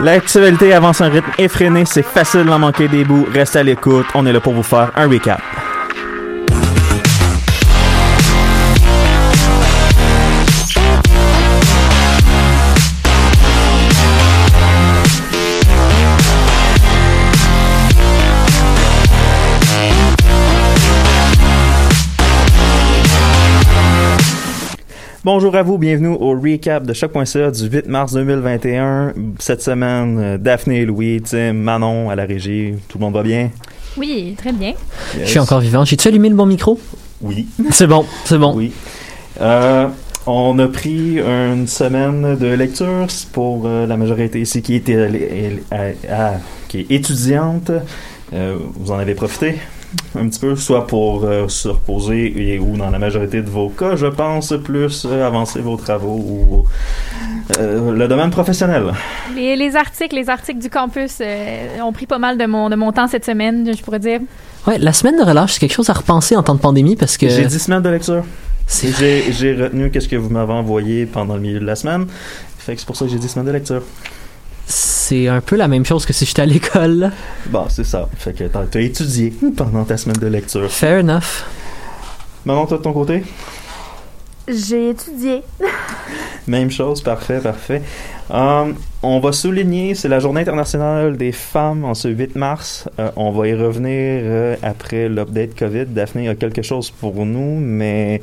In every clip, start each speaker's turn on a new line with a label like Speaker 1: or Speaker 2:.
Speaker 1: L'actualité avance un rythme effréné, c'est facile d'en manquer des bouts. Restez à l'écoute, on est là pour vous faire un recap. Bonjour à vous, bienvenue au recap de Choc.ca du 8 mars 2021. Cette semaine, euh, Daphné, Louis, Tim, Manon à la régie, tout le monde va bien?
Speaker 2: Oui, très bien.
Speaker 3: Je suis encore vivant. J'ai-tu allumé le bon micro?
Speaker 1: Oui.
Speaker 3: C'est bon, c'est bon.
Speaker 1: Oui. Euh, on a pris une semaine de lecture pour euh, la majorité ici qui, était, elle- elle- ah, qui est étudiante. Euh, vous en avez profité un petit peu, soit pour euh, se reposer et, ou dans la majorité de vos cas, je pense, plus euh, avancer vos travaux ou euh, le domaine professionnel.
Speaker 2: Les, les articles, les articles du campus euh, ont pris pas mal de mon, de mon temps cette semaine, je pourrais dire.
Speaker 3: Ouais, la semaine de relâche, c'est quelque chose à repenser en temps de pandémie parce que
Speaker 1: J'ai 10 semaines de lecture. j'ai retenu qu'est-ce que vous m'avez envoyé pendant le milieu de la semaine. Fait que c'est pour ça que j'ai 10 semaines de lecture.
Speaker 3: C'est un peu la même chose que si j'étais à l'école. là.
Speaker 1: Bon, c'est ça. Fait que t'as t'as étudié pendant ta semaine de lecture.
Speaker 3: Fair enough.
Speaker 1: Maman, toi de ton côté?
Speaker 4: J'ai étudié.
Speaker 1: Même chose, parfait, parfait. Um, on va souligner, c'est la journée internationale des femmes en ce 8 mars. Euh, on va y revenir euh, après l'update COVID. Daphné a quelque chose pour nous, mais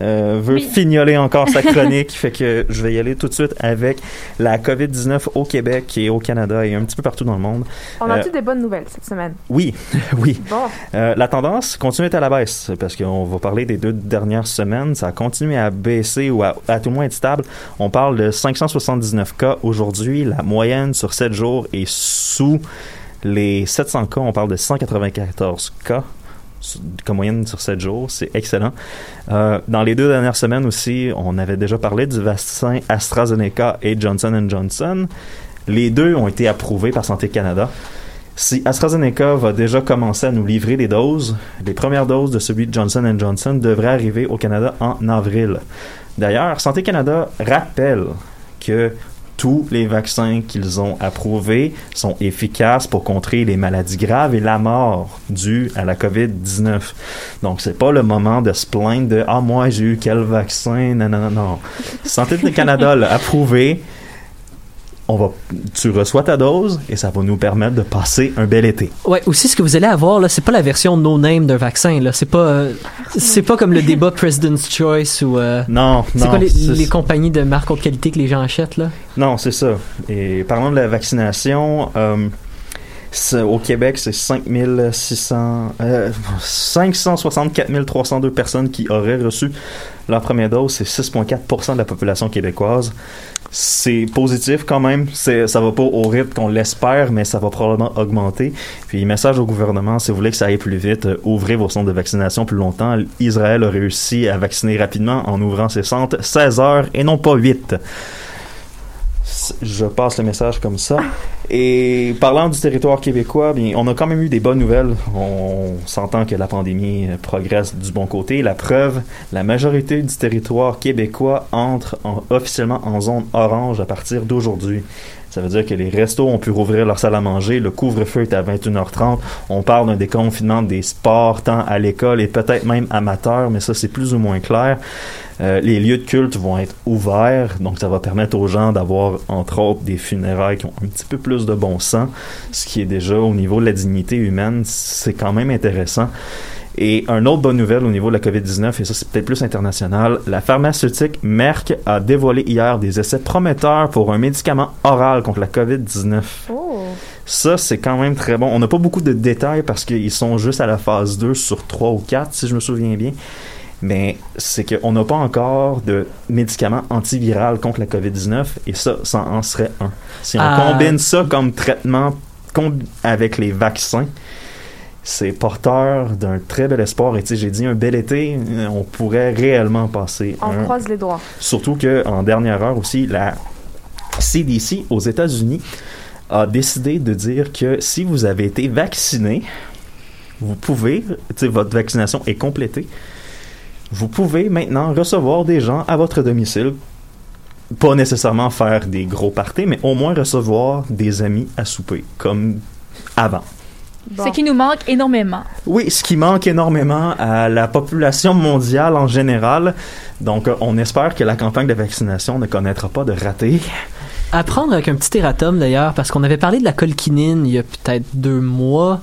Speaker 1: euh, veut
Speaker 2: Oui.
Speaker 1: fignoler encore sa chronique. fait que je vais y aller tout de suite avec la COVID-19 au Québec et au Canada et un petit peu partout dans le monde.
Speaker 4: On
Speaker 1: Euh,
Speaker 4: a-tu des bonnes nouvelles cette semaine?
Speaker 1: Oui, oui.
Speaker 4: Bon,
Speaker 1: Euh, la tendance continue à la baisse parce qu'on va parler des deux dernières semaines. Ça a continué à baisser ou à, à tout le moins être stable. On parle de 579 cas aujourd'hui. La moyenne sur 7 jours est sous les 700 cas. On parle de 194 cas comme moyenne sur 7 jours. C'est excellent. Euh, dans les deux dernières semaines aussi, on avait déjà parlé du vaccin AstraZeneca et Johnson Johnson. Les deux ont été approuvés par Santé Canada. Si AstraZeneca va déjà commencer à nous livrer des doses, les premières doses de celui de Johnson Johnson devraient arriver au Canada en avril. D'ailleurs, Santé Canada rappelle que tous les vaccins qu'ils ont approuvés sont efficaces pour contrer les maladies graves et la mort due à la COVID-19. Donc, c'est pas le moment de se plaindre de Ah, moi, j'ai eu quel vaccin Non, non, non. Santé Canada l'a approuvé. On va, tu reçois ta dose et ça va nous permettre de passer un bel été.
Speaker 3: Ouais, aussi ce que vous allez avoir là, c'est pas la version no name d'un vaccin là, c'est pas euh, c'est pas comme le débat President's Choice ou euh,
Speaker 1: Non,
Speaker 3: c'est
Speaker 1: non.
Speaker 3: pas les, compagnies de marque haute qualité que les gens achètent là?
Speaker 1: Non, c'est ça. Et parlons de la vaccination. euh, au Québec, c'est 5600, euh, 564 302 personnes qui auraient reçu leur première dose. C'est 6,4% de la population québécoise. C'est positif quand même. Ça va pas au rythme qu'on l'espère, mais ça va probablement augmenter. Puis, message au gouvernement, si vous voulez que ça aille plus vite, euh, ouvrez vos centres de vaccination plus longtemps. Israël a réussi à vacciner rapidement en ouvrant ses centres 16 heures et non pas 8 je passe le message comme ça. Et parlant du territoire québécois, bien, on a quand même eu des bonnes nouvelles. On s'entend que la pandémie euh, progresse du bon côté. La preuve, la majorité du territoire québécois entre en- officiellement en zone orange à partir d'aujourd'hui. Ça veut dire que les restos ont pu rouvrir leur salle à manger, le couvre-feu est à 21h30. On parle d'un déconfinement des sports, tant à l'école et peut-être même amateur, mais ça c'est plus ou moins clair. Euh, les lieux de culte vont être ouverts, donc ça va permettre aux gens d'avoir, entre autres, des funérailles qui ont un petit peu plus de bon sens, ce qui est déjà au niveau de la dignité humaine, c'est quand même intéressant. Et une autre bonne nouvelle au niveau de la COVID-19, et ça c'est peut-être plus international, la pharmaceutique Merck a dévoilé hier des essais prometteurs pour un médicament oral contre la COVID-19.
Speaker 4: Oh.
Speaker 1: Ça, c'est quand même très bon. On n'a pas beaucoup de détails parce qu'ils sont juste à la phase 2 sur 3 ou 4, si je me souviens bien. Mais c'est qu'on n'a pas encore de médicaments antiviraux contre la COVID-19 et ça, ça en serait un. Si on
Speaker 3: Ah.
Speaker 1: combine ça comme traitement avec les vaccins, c'est porteur d'un très bel espoir. Et tu sais, j'ai dit un bel été, euh, on pourrait réellement passer
Speaker 4: On
Speaker 1: un,
Speaker 4: croise les doigts.
Speaker 1: Surtout qu'en dernière heure aussi, la CDC aux États-Unis a décidé de dire que si vous avez été vacciné, vous pouvez, tu sais, votre vaccination est complétée, vous pouvez maintenant recevoir des gens à votre domicile. Pas nécessairement faire des gros parties, mais au moins recevoir des amis à souper, comme avant.
Speaker 4: Bon.
Speaker 2: Ce qui nous manque énormément.
Speaker 1: Oui, ce qui manque énormément à la population mondiale en général. Donc, euh, on espère que la campagne de vaccination ne connaîtra pas de ratés.
Speaker 3: À prendre avec un petit erratum d'ailleurs, parce qu'on avait parlé de la colquinine il y a peut-être deux mois.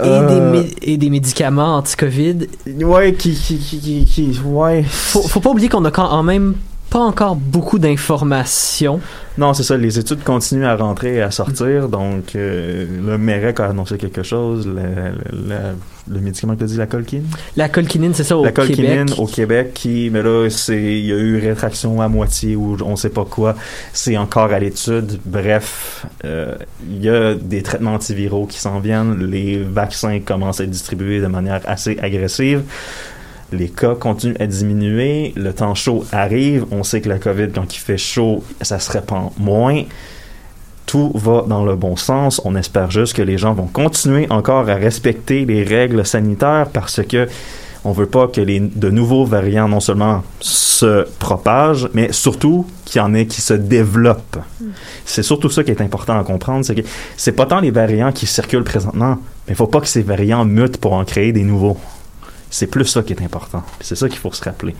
Speaker 3: Et,
Speaker 1: Euh,
Speaker 3: des, mé- et des médicaments anti-Covid.
Speaker 1: Ouais, qui, qui, qui, qui, qui- ouais.
Speaker 3: Faut, faut pas oublier qu'on a quand même pas encore beaucoup d'informations.
Speaker 1: Non, c'est ça. Les études continuent à rentrer et à sortir. Donc, euh, le MEREC a annoncé quelque chose. Le, le, le- le médicament que tu as dit, la colquine?
Speaker 3: La colquinine, c'est ça, au
Speaker 1: la colquinine
Speaker 3: Québec.
Speaker 1: au Québec, qui, mais là, il y a eu rétraction à moitié ou on sait pas quoi. C'est encore à l'étude. Bref, euh, il y a des traitements antiviraux qui s'en viennent. Les vaccins commencent à être distribués de manière assez agressive. Les cas continuent à diminuer. Le temps chaud arrive. On sait que la COVID, quand il fait chaud, ça se répand moins. Tout va dans le bon sens. On espère juste que les gens vont continuer encore à respecter les règles sanitaires parce que on veut pas que les de nouveaux variants non seulement se propagent, mais surtout qu'il y en ait qui se développent. C'est surtout ça qui est important à comprendre, c'est que c'est pas tant les variants qui circulent présentement, mais il faut pas que ces variants mutent pour en créer des nouveaux. C'est plus ça qui est important. C'est ça qu'il faut se rappeler.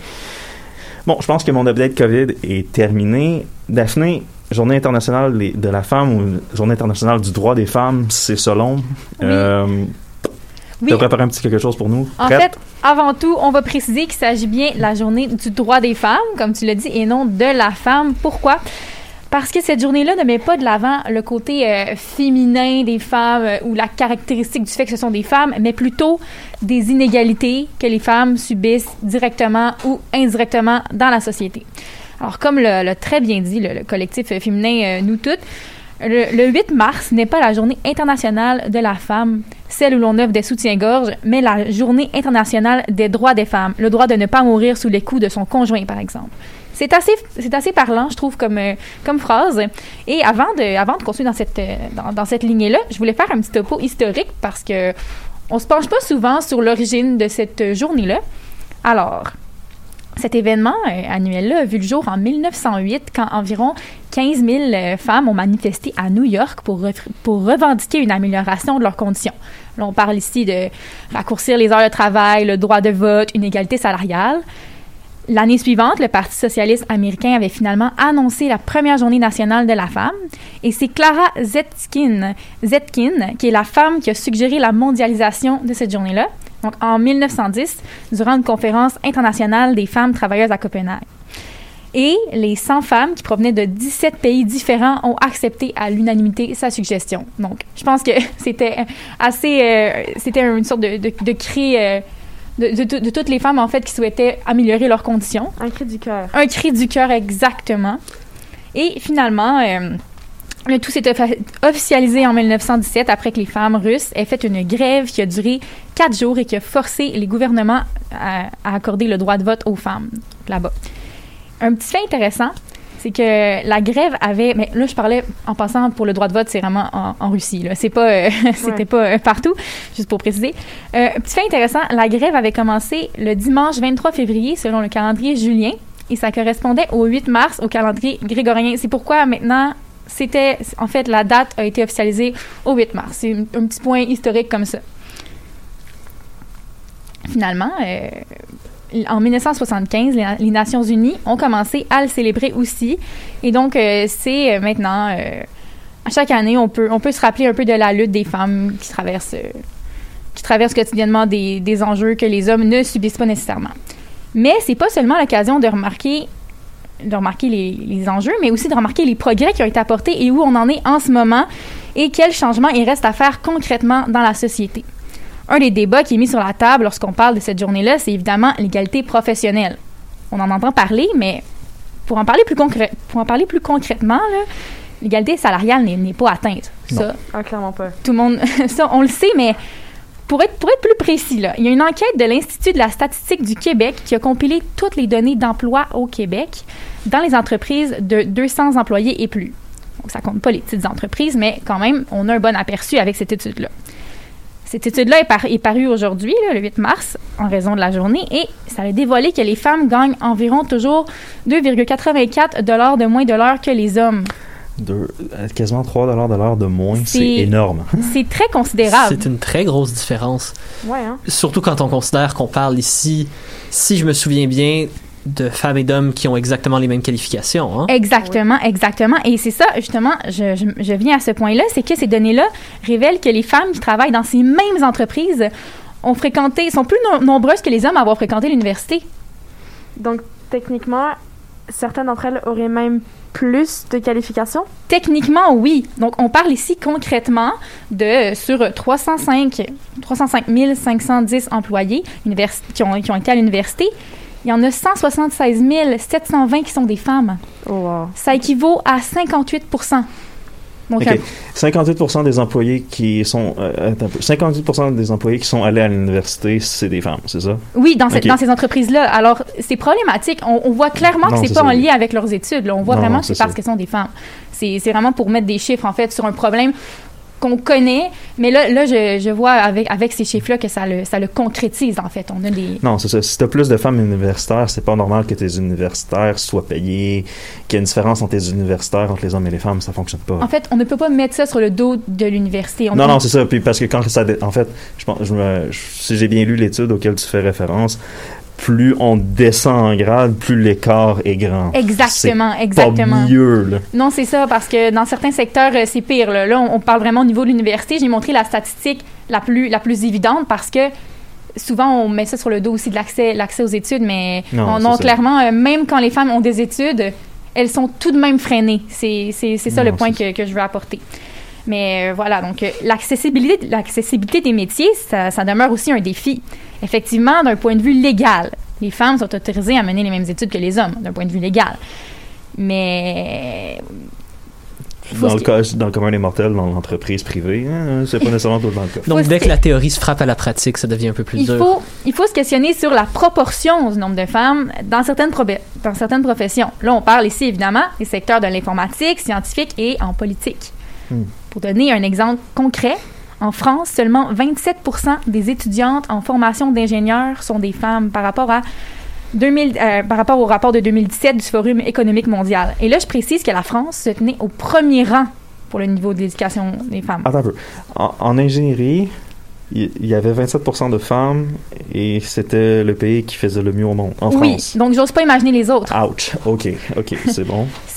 Speaker 1: Bon, je pense que mon update COVID est terminé. Daphné, Journée internationale de la femme ou Journée internationale du droit des femmes, c'est selon. Euh,
Speaker 2: Oui.
Speaker 1: Tu as préparé un petit quelque chose pour nous?
Speaker 2: En
Speaker 1: Prête?
Speaker 2: fait, avant tout, on va préciser qu'il s'agit bien de la journée du droit des femmes, comme tu l'as dit, et non de la femme. Pourquoi? Parce que cette journée-là ne met pas de l'avant le côté euh, féminin des femmes euh, ou la caractéristique du fait que ce sont des femmes, mais plutôt des inégalités que les femmes subissent directement ou indirectement dans la société. Alors, comme le très bien dit le, le collectif euh, féminin Nous Toutes, le, le 8 mars n'est pas la journée internationale de la femme, celle où l'on offre des soutiens-gorge, mais la journée internationale des droits des femmes, le droit de ne pas mourir sous les coups de son conjoint, par exemple. C'est assez, c'est assez parlant, je trouve, comme, euh, comme phrase. Et avant de, avant de continuer dans cette, euh, dans, cette lignée-là, je voulais faire un petit topo historique parce que on se penche pas souvent sur l'origine de cette journée-là. Alors, cet événement euh, annuel-là a vu le jour en 1908 quand environ 15 000 euh, femmes ont manifesté à New York pour, pour revendiquer une amélioration de leurs conditions. On parle ici de raccourcir les heures de travail, le droit de vote, une égalité salariale. L'année suivante, le Parti socialiste américain avait finalement annoncé la première journée nationale de la femme. Et c'est Clara Zetkin, Zetkin, qui est la femme qui a suggéré la mondialisation de cette journée-là. Donc, en 1910, durant une conférence internationale des femmes travailleuses à Copenhague. Et les 100 femmes qui provenaient de 17 pays différents ont accepté à l'unanimité sa suggestion. Donc, je pense que c'était assez... euh, c'était une sorte de, cri euh, de, de- de- de toutes les femmes, en fait, qui souhaitaient améliorer leurs conditions.
Speaker 4: Un cri du cœur.
Speaker 2: Un cri du cœur, exactement. Et finalement, euh, le tout s'est officialisé en 1917 après que les femmes russes aient fait une grève qui a duré quatre jours et qui a forcé les gouvernements à, à accorder le droit de vote aux femmes là-bas. Un petit fait intéressant, c'est que la grève avait, mais là je parlais en passant pour le droit de vote, c'est vraiment en, en Russie, là. C'est pas, euh, c'était
Speaker 4: Ouais.
Speaker 2: pas euh, partout, juste pour préciser. Euh, petit fait intéressant, la grève avait commencé le dimanche 23 février selon le calendrier julien et ça correspondait au 8 mars au calendrier grégorien. C'est pourquoi maintenant c'était, en fait, la date a été officialisée au 8 mars. C'est un, un petit point historique comme ça. Finalement, euh, en 1975, les, Nations Unies ont commencé à le célébrer aussi. Et donc, euh, c'est euh, maintenant, euh, à chaque année, on peut, on peut se rappeler un peu de la lutte des femmes qui traversent, qui traversent quotidiennement des, des enjeux que les hommes ne subissent pas nécessairement. Mais c'est pas seulement l'occasion de remarquer de remarquer les, les enjeux, mais aussi de remarquer les progrès qui ont été apportés et où on en est en ce moment et quels changements il reste à faire concrètement dans la société. Un des débats qui est mis sur la table lorsqu'on parle de cette journée-là, c'est évidemment l'égalité professionnelle. On en entend parler, mais pour en parler plus, concrè- pour en parler plus concrètement, l'égalité salariale n'est n'est pas atteinte. Ça,
Speaker 4: Ah, clairement pas.
Speaker 2: tout le monde, ça, on le sait, mais pour être, pour être plus précis, là, il y a une enquête de l'Institut de la statistique du Québec qui a compilé toutes les données d'emploi au Québec dans les entreprises de 200 employés et plus. Donc, ça compte pas les petites entreprises, mais quand même, on a un bon aperçu avec cette étude-là. Cette étude-là est, par- est parue aujourd'hui, là, le 8 mars, en raison de la journée, et ça a dévoilé que les femmes gagnent environ toujours 2,84 dollars de moins de l'heure que les hommes.
Speaker 1: Deux- euh, quasiment 3 de l'heure de moins, c'est
Speaker 2: C'est-
Speaker 1: énorme.
Speaker 2: C'est très considérable.
Speaker 3: C'est une très grosse différence.
Speaker 4: Ouais, hein.
Speaker 3: Surtout quand on considère qu'on parle ici, si je me souviens bien, de femmes et d'hommes qui ont exactement les mêmes qualifications. Hein?
Speaker 2: Exactement, exactement. Et c'est ça, justement, je, je, je viens à ce point-là, c'est que ces données-là révèlent que les femmes qui travaillent dans ces mêmes entreprises ont fréquenté, sont plus no- nombreuses que les hommes à avoir fréquenté l'université.
Speaker 4: Donc, techniquement, certaines d'entre elles auraient même plus de qualifications?
Speaker 2: Techniquement, oui. Donc, on parle ici concrètement de, sur 305, 305 510 employés univers- qui, ont, qui ont été à l'université, il y en a 176 720 qui sont des femmes.
Speaker 4: Oh, wow.
Speaker 2: Ça équivaut à 58 Donc,
Speaker 1: Ok. 58% des employés qui sont euh, attends un peu. 58% des employés qui sont allés à l'université, c'est des femmes, c'est ça?
Speaker 2: Oui, dans, ces entreprises-là. Alors, c'est problématique. On, on voit clairement
Speaker 1: Non,
Speaker 2: que c'est pas
Speaker 1: ça,
Speaker 2: en lien avec leurs études. là. On voit
Speaker 1: Non,
Speaker 2: vraiment
Speaker 1: non,
Speaker 2: que c'est parce qu'elles sont des femmes. C'est vraiment pour mettre des chiffres, en fait, sur un problème qu'on connaît. Mais là, là je, je vois avec, avec ces chiffres-là que ça le, ça le concrétise, en fait. On a des...
Speaker 1: Non, c'est ça. Si t'as plus de femmes universitaires, c'est pas normal que tes universitaires soient payés, qu'il y ait une différence entre les universitaires, entre les hommes et les femmes, ça fonctionne pas.
Speaker 2: En fait, on ne peut pas mettre ça sur le dos de l'université. On
Speaker 1: non, non, c'est ça. Puis parce que quand ça, en fait, je pense, je me, je- si j'ai bien lu l'étude auquel tu fais référence, plus on descend en grade, plus l'écart est grand.
Speaker 2: Exactement,
Speaker 1: C'est
Speaker 2: exactement.
Speaker 1: Pas mieux, là.
Speaker 2: Non, c'est ça, parce que dans certains secteurs, euh, c'est pire. Là, Là, on, on parle vraiment au niveau de l'université. J'ai montré la statistique la plus, la plus évidente parce que souvent, on met ça sur le dos aussi de l'accès, l'accès aux études, mais
Speaker 1: Non,
Speaker 2: non, clairement, euh, même quand les femmes ont des études, elles sont tout de même freinées. C'est, c'est, c'est ça
Speaker 1: Non,
Speaker 2: le point que, que je veux apporter. Mais euh, voilà, donc euh, l'accessibilité, l'accessibilité des métiers, ça, ça demeure aussi un défi. Effectivement, d'un point de vue légal, les femmes sont autorisées à mener les mêmes études que les hommes, d'un point de vue légal. Mais Faut
Speaker 1: Dans le, cas, dans le commun des mortels, dans l'entreprise privée, hein, c'est pas nécessairement tout le temps le cas.
Speaker 3: Donc, dès que la théorie se frappe à la pratique, ça devient un peu plus
Speaker 2: il
Speaker 3: dur.
Speaker 2: faut, il faut se questionner sur la proportion du nombre de femmes dans certaines, dans certaines professions. Là, on parle ici, évidemment, des secteurs de l'informatique, scientifique et en politique.
Speaker 1: Hmm.
Speaker 2: Pour donner un exemple concret, en France, seulement 27% des étudiantes en formation d'ingénieur sont des femmes par rapport à 2000, euh, par rapport au rapport de 2017 du Forum économique mondial. Et là, je précise que la France se tenait au premier rang pour le niveau de l'éducation des femmes.
Speaker 1: Attends un peu. En ingénierie, il y avait 27% de femmes et c'était le pays qui faisait le mieux au monde, en
Speaker 2: oui,
Speaker 1: France.
Speaker 2: donc j'ose pas imaginer les autres.
Speaker 1: Ouch. OK, OK, c'est bon.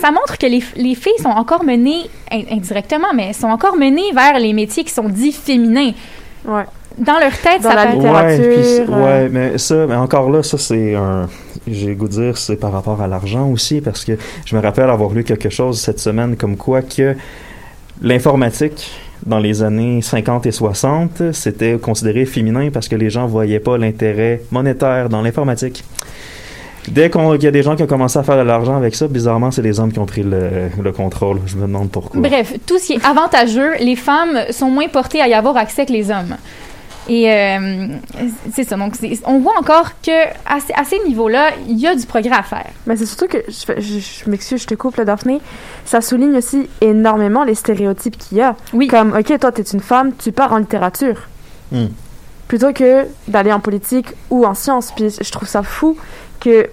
Speaker 2: Ça montre que les, les filles sont encore menées, in- indirectement, mais sont encore menées vers les métiers qui sont dits féminins.
Speaker 4: Ouais.
Speaker 2: Dans leur tête,
Speaker 4: Dans
Speaker 2: ça
Speaker 4: la
Speaker 2: paraît-
Speaker 4: littérature.
Speaker 1: Ouais,
Speaker 4: euh,
Speaker 1: ouais, mais ça, mais encore là, ça c'est un. J'ai goût de dire, c'est par rapport à l'argent aussi, parce que je me rappelle avoir lu quelque chose cette semaine comme quoi que l'informatique dans les années 50 et 60, c'était considéré féminin parce que les gens voyaient pas l'intérêt monétaire dans l'informatique. Dès qu'il y a des gens qui ont commencé à faire de l'argent avec ça, bizarrement, c'est les hommes qui ont pris le, le contrôle. Je me demande pourquoi.
Speaker 2: Bref, tout ce qui est avantageux, les femmes sont moins portées à y avoir accès que les hommes. Et euh, c'est ça. Donc, on voit encore que à, ces- à ces niveaux-là, il y a du progrès à faire.
Speaker 4: Mais c'est surtout que, je, fais- je, je m'excuse, je te coupe, là, Daphné, ça souligne aussi énormément les stéréotypes qu'il y a.
Speaker 2: Oui.
Speaker 4: Comme, OK, toi, t'es une femme, tu pars en littérature.
Speaker 1: Hmm.
Speaker 4: Plutôt que d'aller en politique ou en sciences. Puis je trouve ça fou que...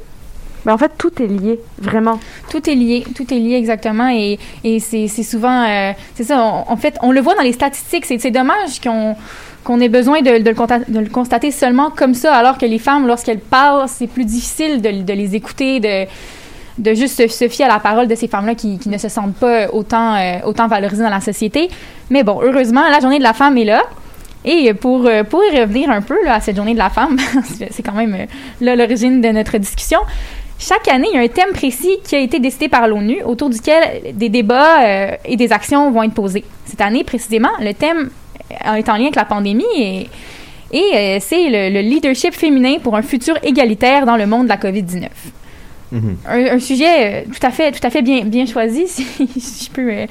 Speaker 4: Mais en fait, tout est lié, vraiment.
Speaker 2: Tout est lié, tout est lié exactement, et, et c'est souvent, euh, c'est ça. on- en fait, on le voit dans les statistiques. C'est dommage qu'on qu'on ait besoin de, le constater seulement comme ça, alors que les femmes, lorsqu'elles parlent, c'est plus difficile de, les écouter, de juste se, fier à la parole de ces femmes-là qui, ne se sentent pas autant euh, autant valorisées dans la société. Mais bon, heureusement, la journée de la femme est là. Et pour, euh, pour y revenir un peu à cette journée de la femme, c'est quand même euh, là l'origine de notre discussion. Chaque année, il y a un thème précis qui a été décidé par l'ONU autour duquel des débats et des actions vont être posées. Cette année, précisément, le thème est en lien avec la pandémie et, et euh, c'est le, le leadership féminin pour un futur égalitaire dans le monde de la COVID-19
Speaker 1: Mhm.
Speaker 2: un, un sujet euh, tout à fait tout à fait bien bien choisi si, si je peux euh,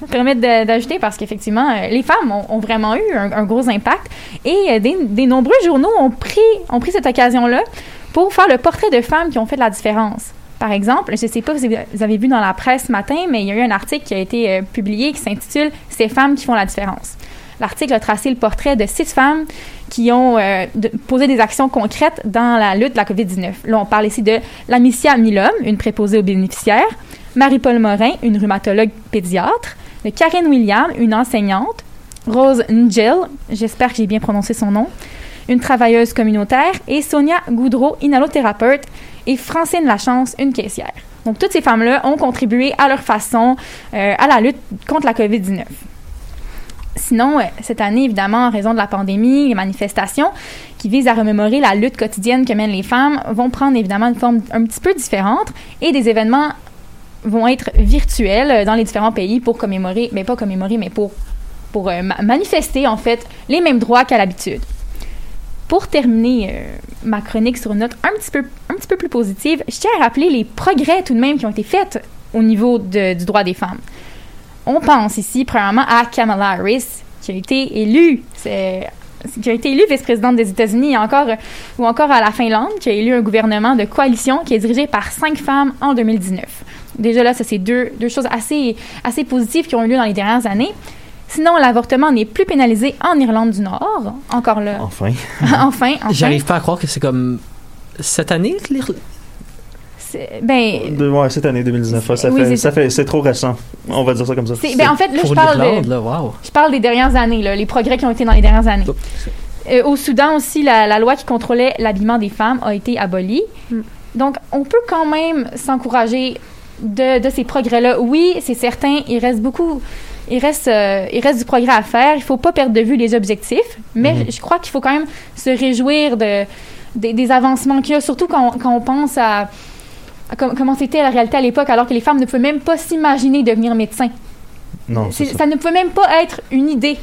Speaker 2: me permettre d'ajouter parce qu'effectivement euh, les femmes ont, ont vraiment eu un, un gros impact et euh, des, des nombreux journaux ont pris ont pris cette occasion là pour faire le portrait de femmes qui ont fait de la différence par exemple, je ne sais pas si vous avez vu dans la presse ce matin, mais il y a eu un article qui a été euh, publié qui s'intitule Ces femmes qui font la différence. L'article a tracé le portrait de six femmes qui ont euh, posé des actions concrètes dans la lutte de la COVID-19. Là, on parle ici de Lamicia Milhomme, une préposée aux bénéficiaires, Marie-Paul Morin, une rhumatologue pédiatre, de Karine William, une enseignante, Rose Ngel, j'espère que j'ai bien prononcé son nom, une travailleuse communautaire, et Sonia Goudreau, inhalothérapeute, et Francine Lachance, une caissière. Donc, toutes ces femmes-là ont contribué à leur façon euh, à la lutte contre la COVID-19. Sinon, euh, cette année, évidemment, en raison de la pandémie, les manifestations qui visent à remémorer la lutte quotidienne que mènent les femmes vont prendre évidemment une forme un petit peu différente et des événements vont être virtuels euh, dans les différents pays pour commémorer, mais pas commémorer, mais pour, pour euh, ma- manifester en fait les mêmes droits qu'à l'habitude. Pour terminer ma chronique sur une note un petit, peu, un petit peu plus positive, je tiens à rappeler les progrès tout de même qui ont été faits au niveau du droit des femmes. On pense ici premièrement à Kamala Harris, qui a été élue, c'est- qui a été élue vice-présidente des États-Unis, encore, ou encore à la Finlande, qui a élu un gouvernement de coalition qui est dirigé par cinq femmes en 2019. Déjà là, ça c'est deux, deux choses assez, assez positives qui ont eu lieu dans les dernières années. Sinon, l'avortement n'est plus pénalisé en Irlande du Nord. Encore là.
Speaker 1: Enfin.
Speaker 2: enfin, enfin.
Speaker 3: J'arrive pas à croire que c'est comme cette année que
Speaker 2: Ben,
Speaker 1: De- ouais, cette année 2019, ouais, ça
Speaker 2: Oui,
Speaker 1: fait,
Speaker 2: c'est
Speaker 1: ça fait, c'est trop récent. On va dire ça comme ça.
Speaker 2: ben, en fait, là, je parle,
Speaker 3: l'Irlande,
Speaker 2: de,
Speaker 3: là, wow.
Speaker 2: je parle des dernières années, là, les progrès qui ont été dans les dernières années. Euh, au Soudan aussi, la, la loi qui contrôlait l'habillement des femmes a été abolie.
Speaker 4: Mm.
Speaker 2: Donc, on peut quand même s'encourager de, de ces progrès-là. Oui, c'est certain, il reste beaucoup, il reste, euh, il reste du progrès à faire. Il faut pas perdre de vue les objectifs, mais
Speaker 1: Mhm.
Speaker 2: je, je crois qu'il faut quand même se réjouir de, des, des avancements qu'il y a, surtout quand, on- quand on pense à com- comment c'était la réalité à l'époque, alors que les femmes ne pouvaient même pas s'imaginer devenir médecin.
Speaker 1: Non, ça.
Speaker 2: ça ne pouvait même pas être une idée.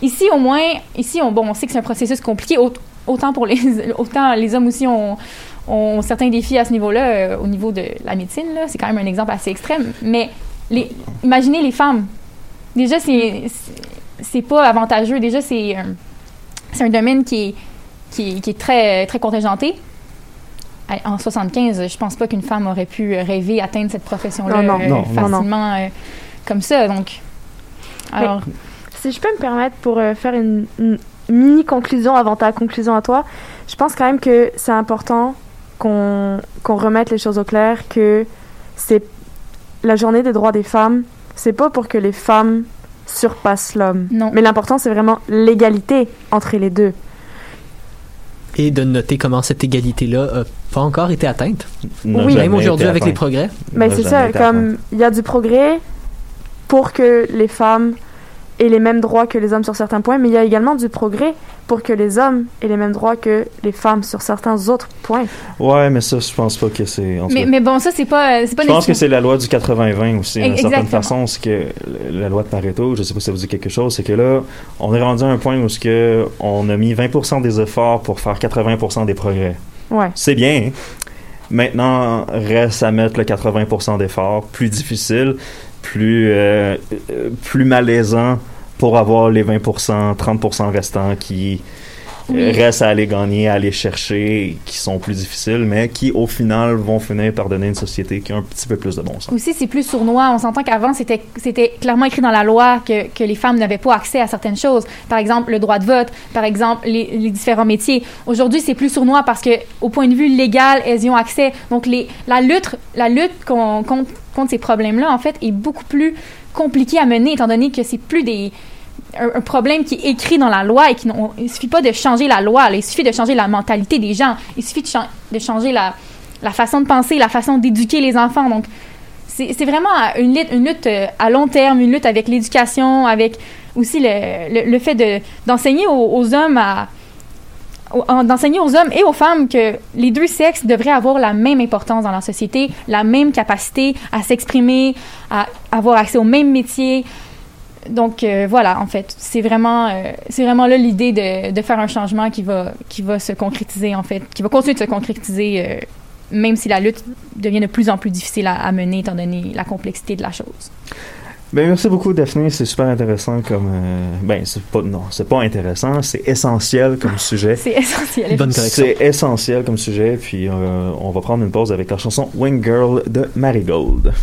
Speaker 2: Ici, au moins, ici, on, bon, on sait que c'est un processus compliqué. au- Autant pour les, autant les hommes aussi ont, ont certains défis à ce niveau-là, euh, au niveau de la médecine. C'est quand même un exemple assez extrême. Mais les, imaginez les femmes. Déjà, c'est c'est- pas avantageux. Déjà, c'est un, c'est un domaine qui est, qui est, qui est très, très contingenté. En 75, je pense pas qu'une femme aurait pu rêver atteindre cette profession-là
Speaker 4: Non, non.
Speaker 2: euh,
Speaker 1: Non, non.
Speaker 2: facilement euh, comme ça. Donc, alors,
Speaker 4: Si je peux me permettre pour euh, faire une, une mini conclusion avant ta conclusion à toi, je pense quand même que c'est important qu'on qu'on remette les choses au clair que c'est la journée des droits des femmes, c'est pas pour que les femmes surpassent l'homme.
Speaker 2: Non.
Speaker 4: Mais l'important c'est vraiment l'égalité entre les deux.
Speaker 3: Et de noter comment cette égalité-là a pas encore été atteinte.
Speaker 1: N'a
Speaker 4: Oui.
Speaker 3: Même aujourd'hui avec les progrès.
Speaker 4: Mais
Speaker 1: N'a
Speaker 4: c'est ça, comme il y a du progrès pour que les femmes aient les mêmes droits que les hommes sur certains points, mais il y a également du progrès pour que les hommes aient les mêmes droits que les femmes sur certains autres points.
Speaker 1: Ouais, mais ça, je pense pas que c'est.
Speaker 2: mais, bon, ça, c'est pas, c'est pas
Speaker 1: Je pense que c'est la loi du 80-20 aussi, d'une certaine façon. C'est que la loi de Pareto, je sais pas si ça vous dit quelque chose, c'est que là, on est rendu à un point où ce que on a mis 20% des efforts pour faire 80% des progrès.
Speaker 4: Ouais.
Speaker 1: C'est bien. hein. Maintenant, reste à mettre le 80% d'efforts, plus difficile, plus, euh, euh, plus malaisant pour avoir les 20%, 30% restants qui euh,
Speaker 2: Oui.
Speaker 1: restent à aller gagner, à aller chercher, qui sont plus difficiles, mais qui au final vont finir par donner une société qui a un petit peu plus de bon sens.
Speaker 2: Aussi, c'est plus sournois. On s'entend qu'avant, c'était, c'était clairement écrit dans la loi que, que les femmes n'avaient pas accès à certaines choses. Par exemple, le droit de vote, par exemple, les, les différents métiers. Aujourd'hui, c'est plus sournois parce que, au point de vue légal, elles y ont accès. Donc, les, la lutte, la lutte qu'on- contre, contre ces problèmes-là, en fait, est beaucoup plus compliquée à mener, étant donné que c'est plus des un, problème qui est écrit dans la loi et qui n'ont- il suffit pas de changer la loi, il suffit de changer la mentalité des gens, il suffit de, chan- de changer la, la façon de penser, la façon d'éduquer les enfants. Donc, c'est vraiment une lutte, une lutte euh, à long terme, une lutte avec l'éducation, avec aussi le, le, fait de- d'enseigner aux, aux hommes à d'enseigner aux hommes et aux femmes que les deux sexes devraient avoir la même importance dans la société, la même capacité à s'exprimer, à avoir accès aux mêmes métiers. Donc euh, voilà, en fait, c'est vraiment, euh, c'est vraiment là l'idée de, de faire un changement qui va, qui va se concrétiser en fait, qui va continuer de se concrétiser, euh, même si la lutte devient de plus en plus difficile à, à mener étant donné la complexité de la chose.
Speaker 1: Ben, merci beaucoup, Daphné. C'est super intéressant comme. euh, ben, c'est pas. Non, c'est pas intéressant. C'est essentiel comme sujet.
Speaker 2: C'est essentiel.
Speaker 3: Bonne correction.
Speaker 1: C'est essentiel comme sujet. Puis, euh, on va prendre une pause avec la chanson Wing Girl de Marigold.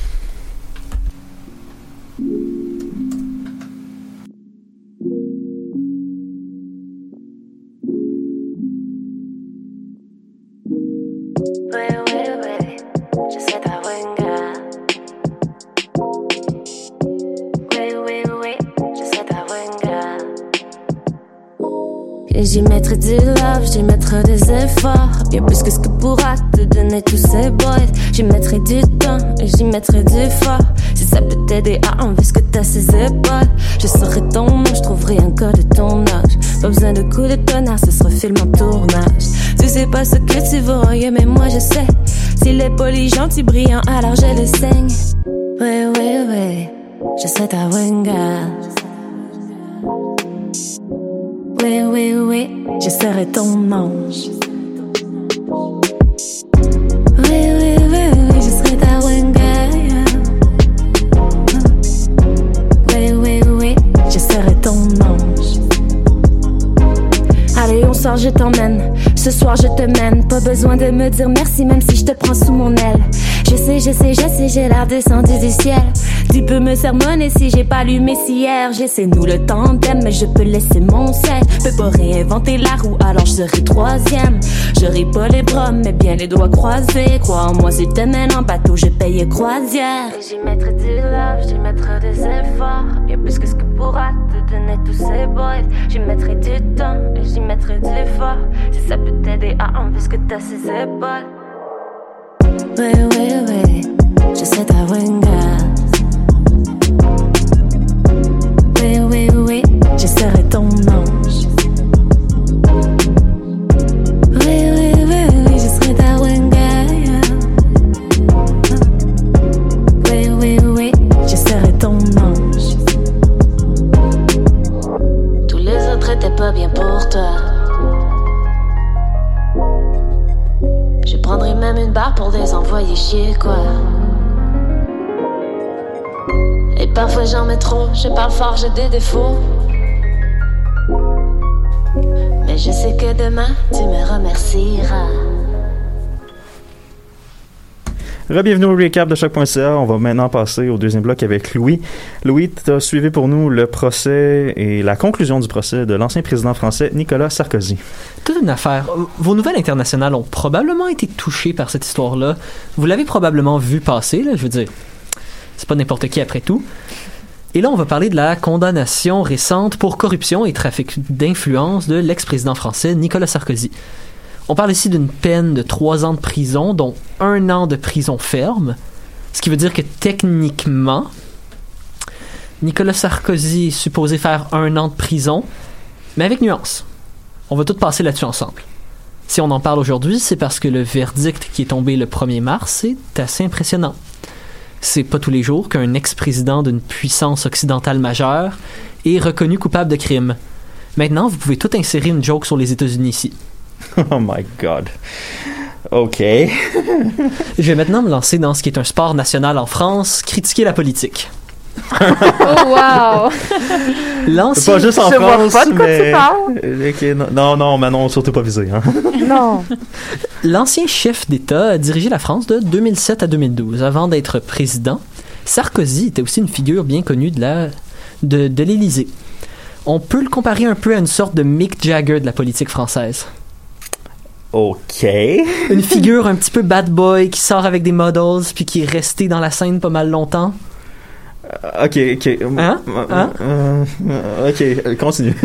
Speaker 5: J'y mettrai du love, j'y mettrai des efforts. Bien plus que ce que pourra te donner tous ces boys. J'y mettrai du temps et j'y mettrai du fort. Si ça peut t'aider à enlever ce que t'as ses épaules. Je serai ton nom, je trouverai un code de ton âge. Pas besoin de coups de tonnerre, ce sera film en tournage. Tu sais pas ce que tu yeah, mais moi je sais. S'il est poli, gentil, brillant, alors je le saigne. Ouais, ouais, ouais, je serai ta winga. Je serai ton ange. Oui, oui, oui, oui, je serai ta winga. Oui, oui, oui, je serai ton ange. Allez, on sort, je t'emmène. Ce soir, je te mène. Pas besoin de me dire merci, même si je te prends sous mon aile. Je sais, je sais, je sais, j'ai l'air descendu du ciel. Tu peux me sermonner si j'ai pas lu mes hier. J'essaie nous le tandem, mais je peux laisser mon sel. Peux pas réinventer la roue, alors je serai troisième. J'aurai pas les bras, mais bien les doigts croisés. Crois en moi, si te mène en bateau, je paye croisière. Et j'y mettrai du love, j'y mettrai des efforts. Bien plus que ce que pourra te donner tous ces boys. J'y mettrai du temps et j'y mettrai du fort. Si ça peut t'aider à enlever ce que t'as ses épaules. Ouais, ouais, ouais, je serai ta winga. Oui, oui, oui, je serai ton ange. Je parle fort, j'ai des défauts. Mais je sais que demain, tu me remercieras.
Speaker 1: Bienvenue au recap de choc.ca. On va maintenant passer au deuxième bloc avec Louis. Louis, tu as suivi pour nous le procès et la conclusion du procès de l'ancien président français Nicolas Sarkozy.
Speaker 3: Toute une affaire. Vos nouvelles internationales ont probablement été touchées par cette histoire-là. Vous l'avez probablement vu passer, là, je veux dire. C'est pas n'importe qui après tout. Et là, on va parler de la condamnation récente pour corruption et trafic d'influence de l'ex-président français Nicolas Sarkozy. On parle ici d'une peine de trois ans de prison, dont un an de prison ferme, ce qui veut dire que techniquement, Nicolas Sarkozy est supposé faire un an de prison, mais avec nuance. On va tout passer là-dessus ensemble. Si on en parle aujourd'hui, c'est parce que le verdict qui est tombé le 1er mars est assez impressionnant. C'est pas tous les jours qu'un ex-président d'une puissance occidentale majeure est reconnu coupable de crime. Maintenant, vous pouvez tout insérer une joke sur les États-Unis ici.
Speaker 1: Oh my god. OK.
Speaker 3: Je vais maintenant me lancer dans ce qui est un sport national en France, critiquer la politique.
Speaker 2: Oh, wow!
Speaker 1: C'est
Speaker 3: L'ancien
Speaker 1: pas juste en France,
Speaker 4: pas de quoi
Speaker 1: mais...
Speaker 4: tu parles.
Speaker 1: Euh, ok, non, non, non, Manon, surtout pas visé. Hein.
Speaker 4: Non.
Speaker 3: L'ancien chef d'État a dirigé la France de 2007 à 2012. Avant d'être président, Sarkozy était aussi une figure bien connue de la de, de l'Élysée. On peut le comparer un peu à une sorte de Mick Jagger de la politique française.
Speaker 1: OK.
Speaker 3: Une figure un petit peu bad boy qui sort avec des models puis qui est resté dans la scène pas mal longtemps.
Speaker 1: OK, OK.
Speaker 3: Hein? Hein?
Speaker 1: Euh, euh, OK, euh, continue.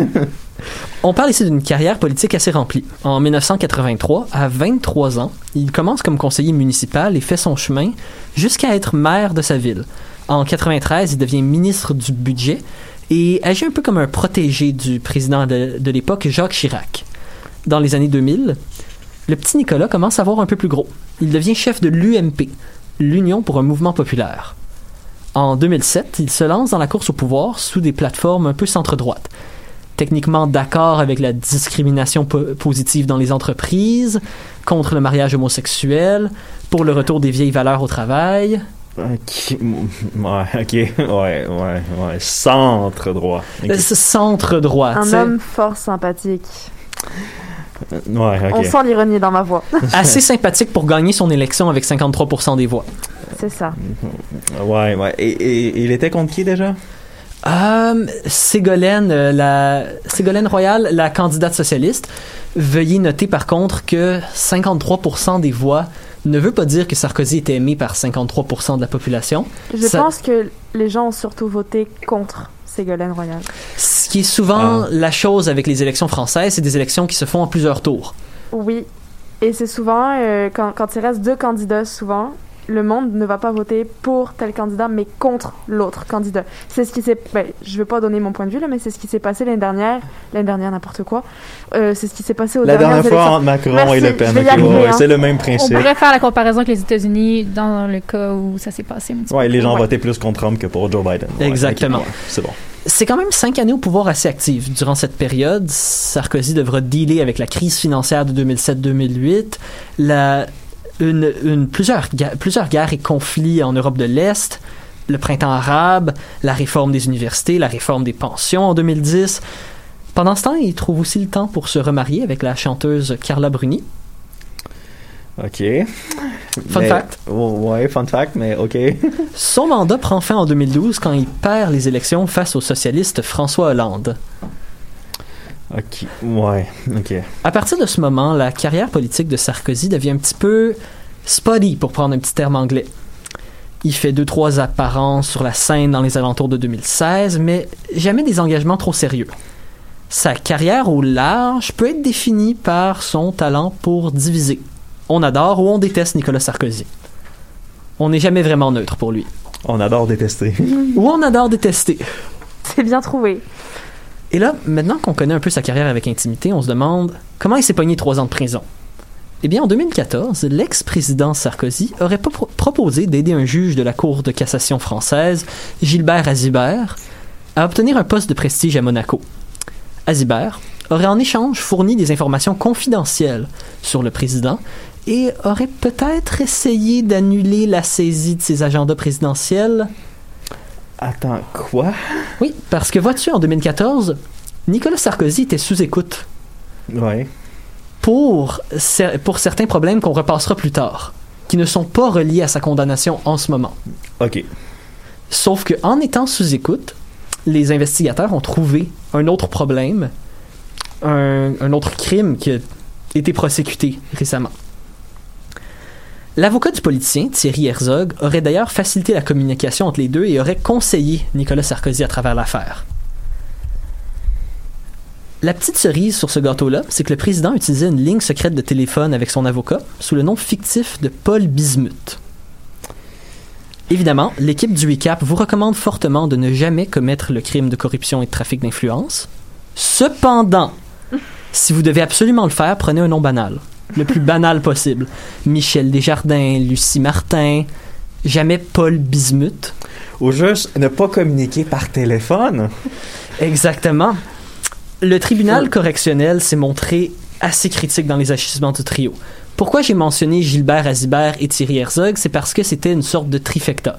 Speaker 3: On parle ici d'une carrière politique assez remplie. En 1983, à 23 ans, il commence comme conseiller municipal et fait son chemin jusqu'à être maire de sa ville. En 93, il devient ministre du budget et agit un peu comme un protégé du président de, de l'époque, Jacques Chirac. Dans les années 2000, le petit Nicolas commence à voir un peu plus gros. Il devient chef de l'UMP, l'Union pour un mouvement populaire. En 2007, il se lance dans la course au pouvoir sous des plateformes un peu centre-droite. Techniquement d'accord avec la discrimination po- positive dans les entreprises, contre le mariage homosexuel, pour le retour des vieilles valeurs au travail.
Speaker 1: Ok, ouais, ok, ouais, ouais, ouais, centre droit. Ok.
Speaker 3: Euh, ce Centre-droite.
Speaker 4: Un homme fort sympathique.
Speaker 1: Ouais,
Speaker 4: On
Speaker 1: ok.
Speaker 4: sent l'ironie dans ma voix.
Speaker 3: assez sympathique pour gagner son élection avec 53% des voix.
Speaker 4: C'est ça.
Speaker 1: Ouais, ouais. Et, et- il était contre qui déjà?
Speaker 3: Euh, Ségolène, euh, la Ségolène Royal, la candidate socialiste. Veuillez noter par contre que 53% des voix ne veut pas dire que Sarkozy était aimé par 53% de la population.
Speaker 4: Je
Speaker 3: Ça-
Speaker 4: pense que les gens ont surtout voté contre Ségolène Royal.
Speaker 3: Ce qui est souvent
Speaker 1: Ah.
Speaker 3: la chose avec les élections françaises, c'est des élections qui se font en plusieurs tours.
Speaker 4: Oui. Et c'est souvent, euh, quand, quand il reste deux candidats, souvent, le monde ne va pas voter pour tel candidat, mais contre l'autre candidat. C'est ce qui s'est... Ben, je veux pas donner mon point de vue, là, mais c'est ce qui s'est passé l'année dernière. L'année dernière, n'importe quoi. Euh, c'est ce qui s'est passé aux
Speaker 1: La dernière fois
Speaker 4: élections.
Speaker 1: entre Macron
Speaker 4: Merci,
Speaker 1: et Le Pen. ouais,
Speaker 4: hein.
Speaker 1: C'est le même
Speaker 2: On
Speaker 1: principe.
Speaker 2: pourrait faire la comparaison avec les États-Unis dans le cas où ça s'est passé un petit peu.
Speaker 1: Ouais, les gens
Speaker 4: Ouais.
Speaker 1: votaient plus contre Trump que pour Joe Biden. Ouais,
Speaker 3: Exactement.
Speaker 1: c'est bon.
Speaker 3: C'est quand même cinq années au pouvoir assez actif. Durant cette période, Sarkozy devra dealer avec la crise financière de 2007-2008, la, une, une- plusieurs, plusieurs guerres et conflits en Europe de l'Est, le printemps arabe, la réforme des universités, la réforme des pensions en 2010. Pendant ce temps, il trouve aussi le temps pour se remarier avec la chanteuse Carla Bruni.
Speaker 1: OK.
Speaker 3: Fun
Speaker 1: Mais-
Speaker 3: fact.
Speaker 1: Oh, Ouais, fun fact, mais OK.
Speaker 3: Son mandat prend fin en 2012 quand il perd les élections face au socialiste François Hollande.
Speaker 1: OK. Ouais, OK.
Speaker 3: À partir de ce moment, la carrière politique de Sarkozy devient un petit peu spotty, pour prendre un petit terme anglais. Il fait deux, trois apparences sur la scène dans les alentours de 2016, mais jamais des engagements trop sérieux. Sa carrière au large peut être définie par son talent pour diviser. On adore ou on déteste Nicolas Sarkozy. On n'est jamais vraiment neutre pour lui.
Speaker 1: On adore détester.
Speaker 3: Ou on adore détester.
Speaker 4: C'est bien trouvé.
Speaker 3: Et là, maintenant qu'on connaît un peu sa carrière avec intimité, on se demande comment il s'est pogné trois ans de prison. Eh bien, en 2014, l'ex-président Sarkozy aurait proposé d'aider un juge de la Cour de cassation française, Gilbert Azibert, à obtenir un poste de prestige à Monaco. Azibert aurait en échange fourni des informations confidentielles sur le président et aurait peut-être essayé d'annuler la saisie de ses agendas présidentiels
Speaker 1: Attends, quoi?
Speaker 3: oui, parce que vois-tu, en 2014, Nicolas Sarkozy était sous écoute
Speaker 1: Ouais.
Speaker 3: pour, cer- pour certains problèmes qu'on repassera plus tard, qui ne sont pas reliés à sa condamnation en ce moment.
Speaker 1: OK.
Speaker 3: Sauf que en étant sous écoute, les investigateurs ont trouvé un autre problème, un, un autre crime qui a été prosécuté récemment. L'avocat du politicien, Thierry Herzog, aurait d'ailleurs facilité la communication entre les deux et aurait conseillé Nicolas Sarkozy à travers l'affaire. La petite cerise sur ce gâteau-là, c'est que le président utilisait une ligne secrète de téléphone avec son avocat sous le nom fictif de Paul Bismuth. Évidemment, l'équipe du recap vous recommande fortement de ne jamais commettre le crime de corruption et de trafic d'influence. Cependant, si vous devez absolument le faire, prenez un nom banal. Le plus banal possible. Michel Desjardins, Lucie Martin, jamais Paul Bismuth.
Speaker 1: Ou juste ne pas communiquer par téléphone.
Speaker 3: Exactement. Le tribunal correctionnel s'est montré assez critique dans les agissements du trio. Pourquoi j'ai mentionné Gilbert Azibert et Thierry Herzog, c'est parce que c'était une sorte de trifecta.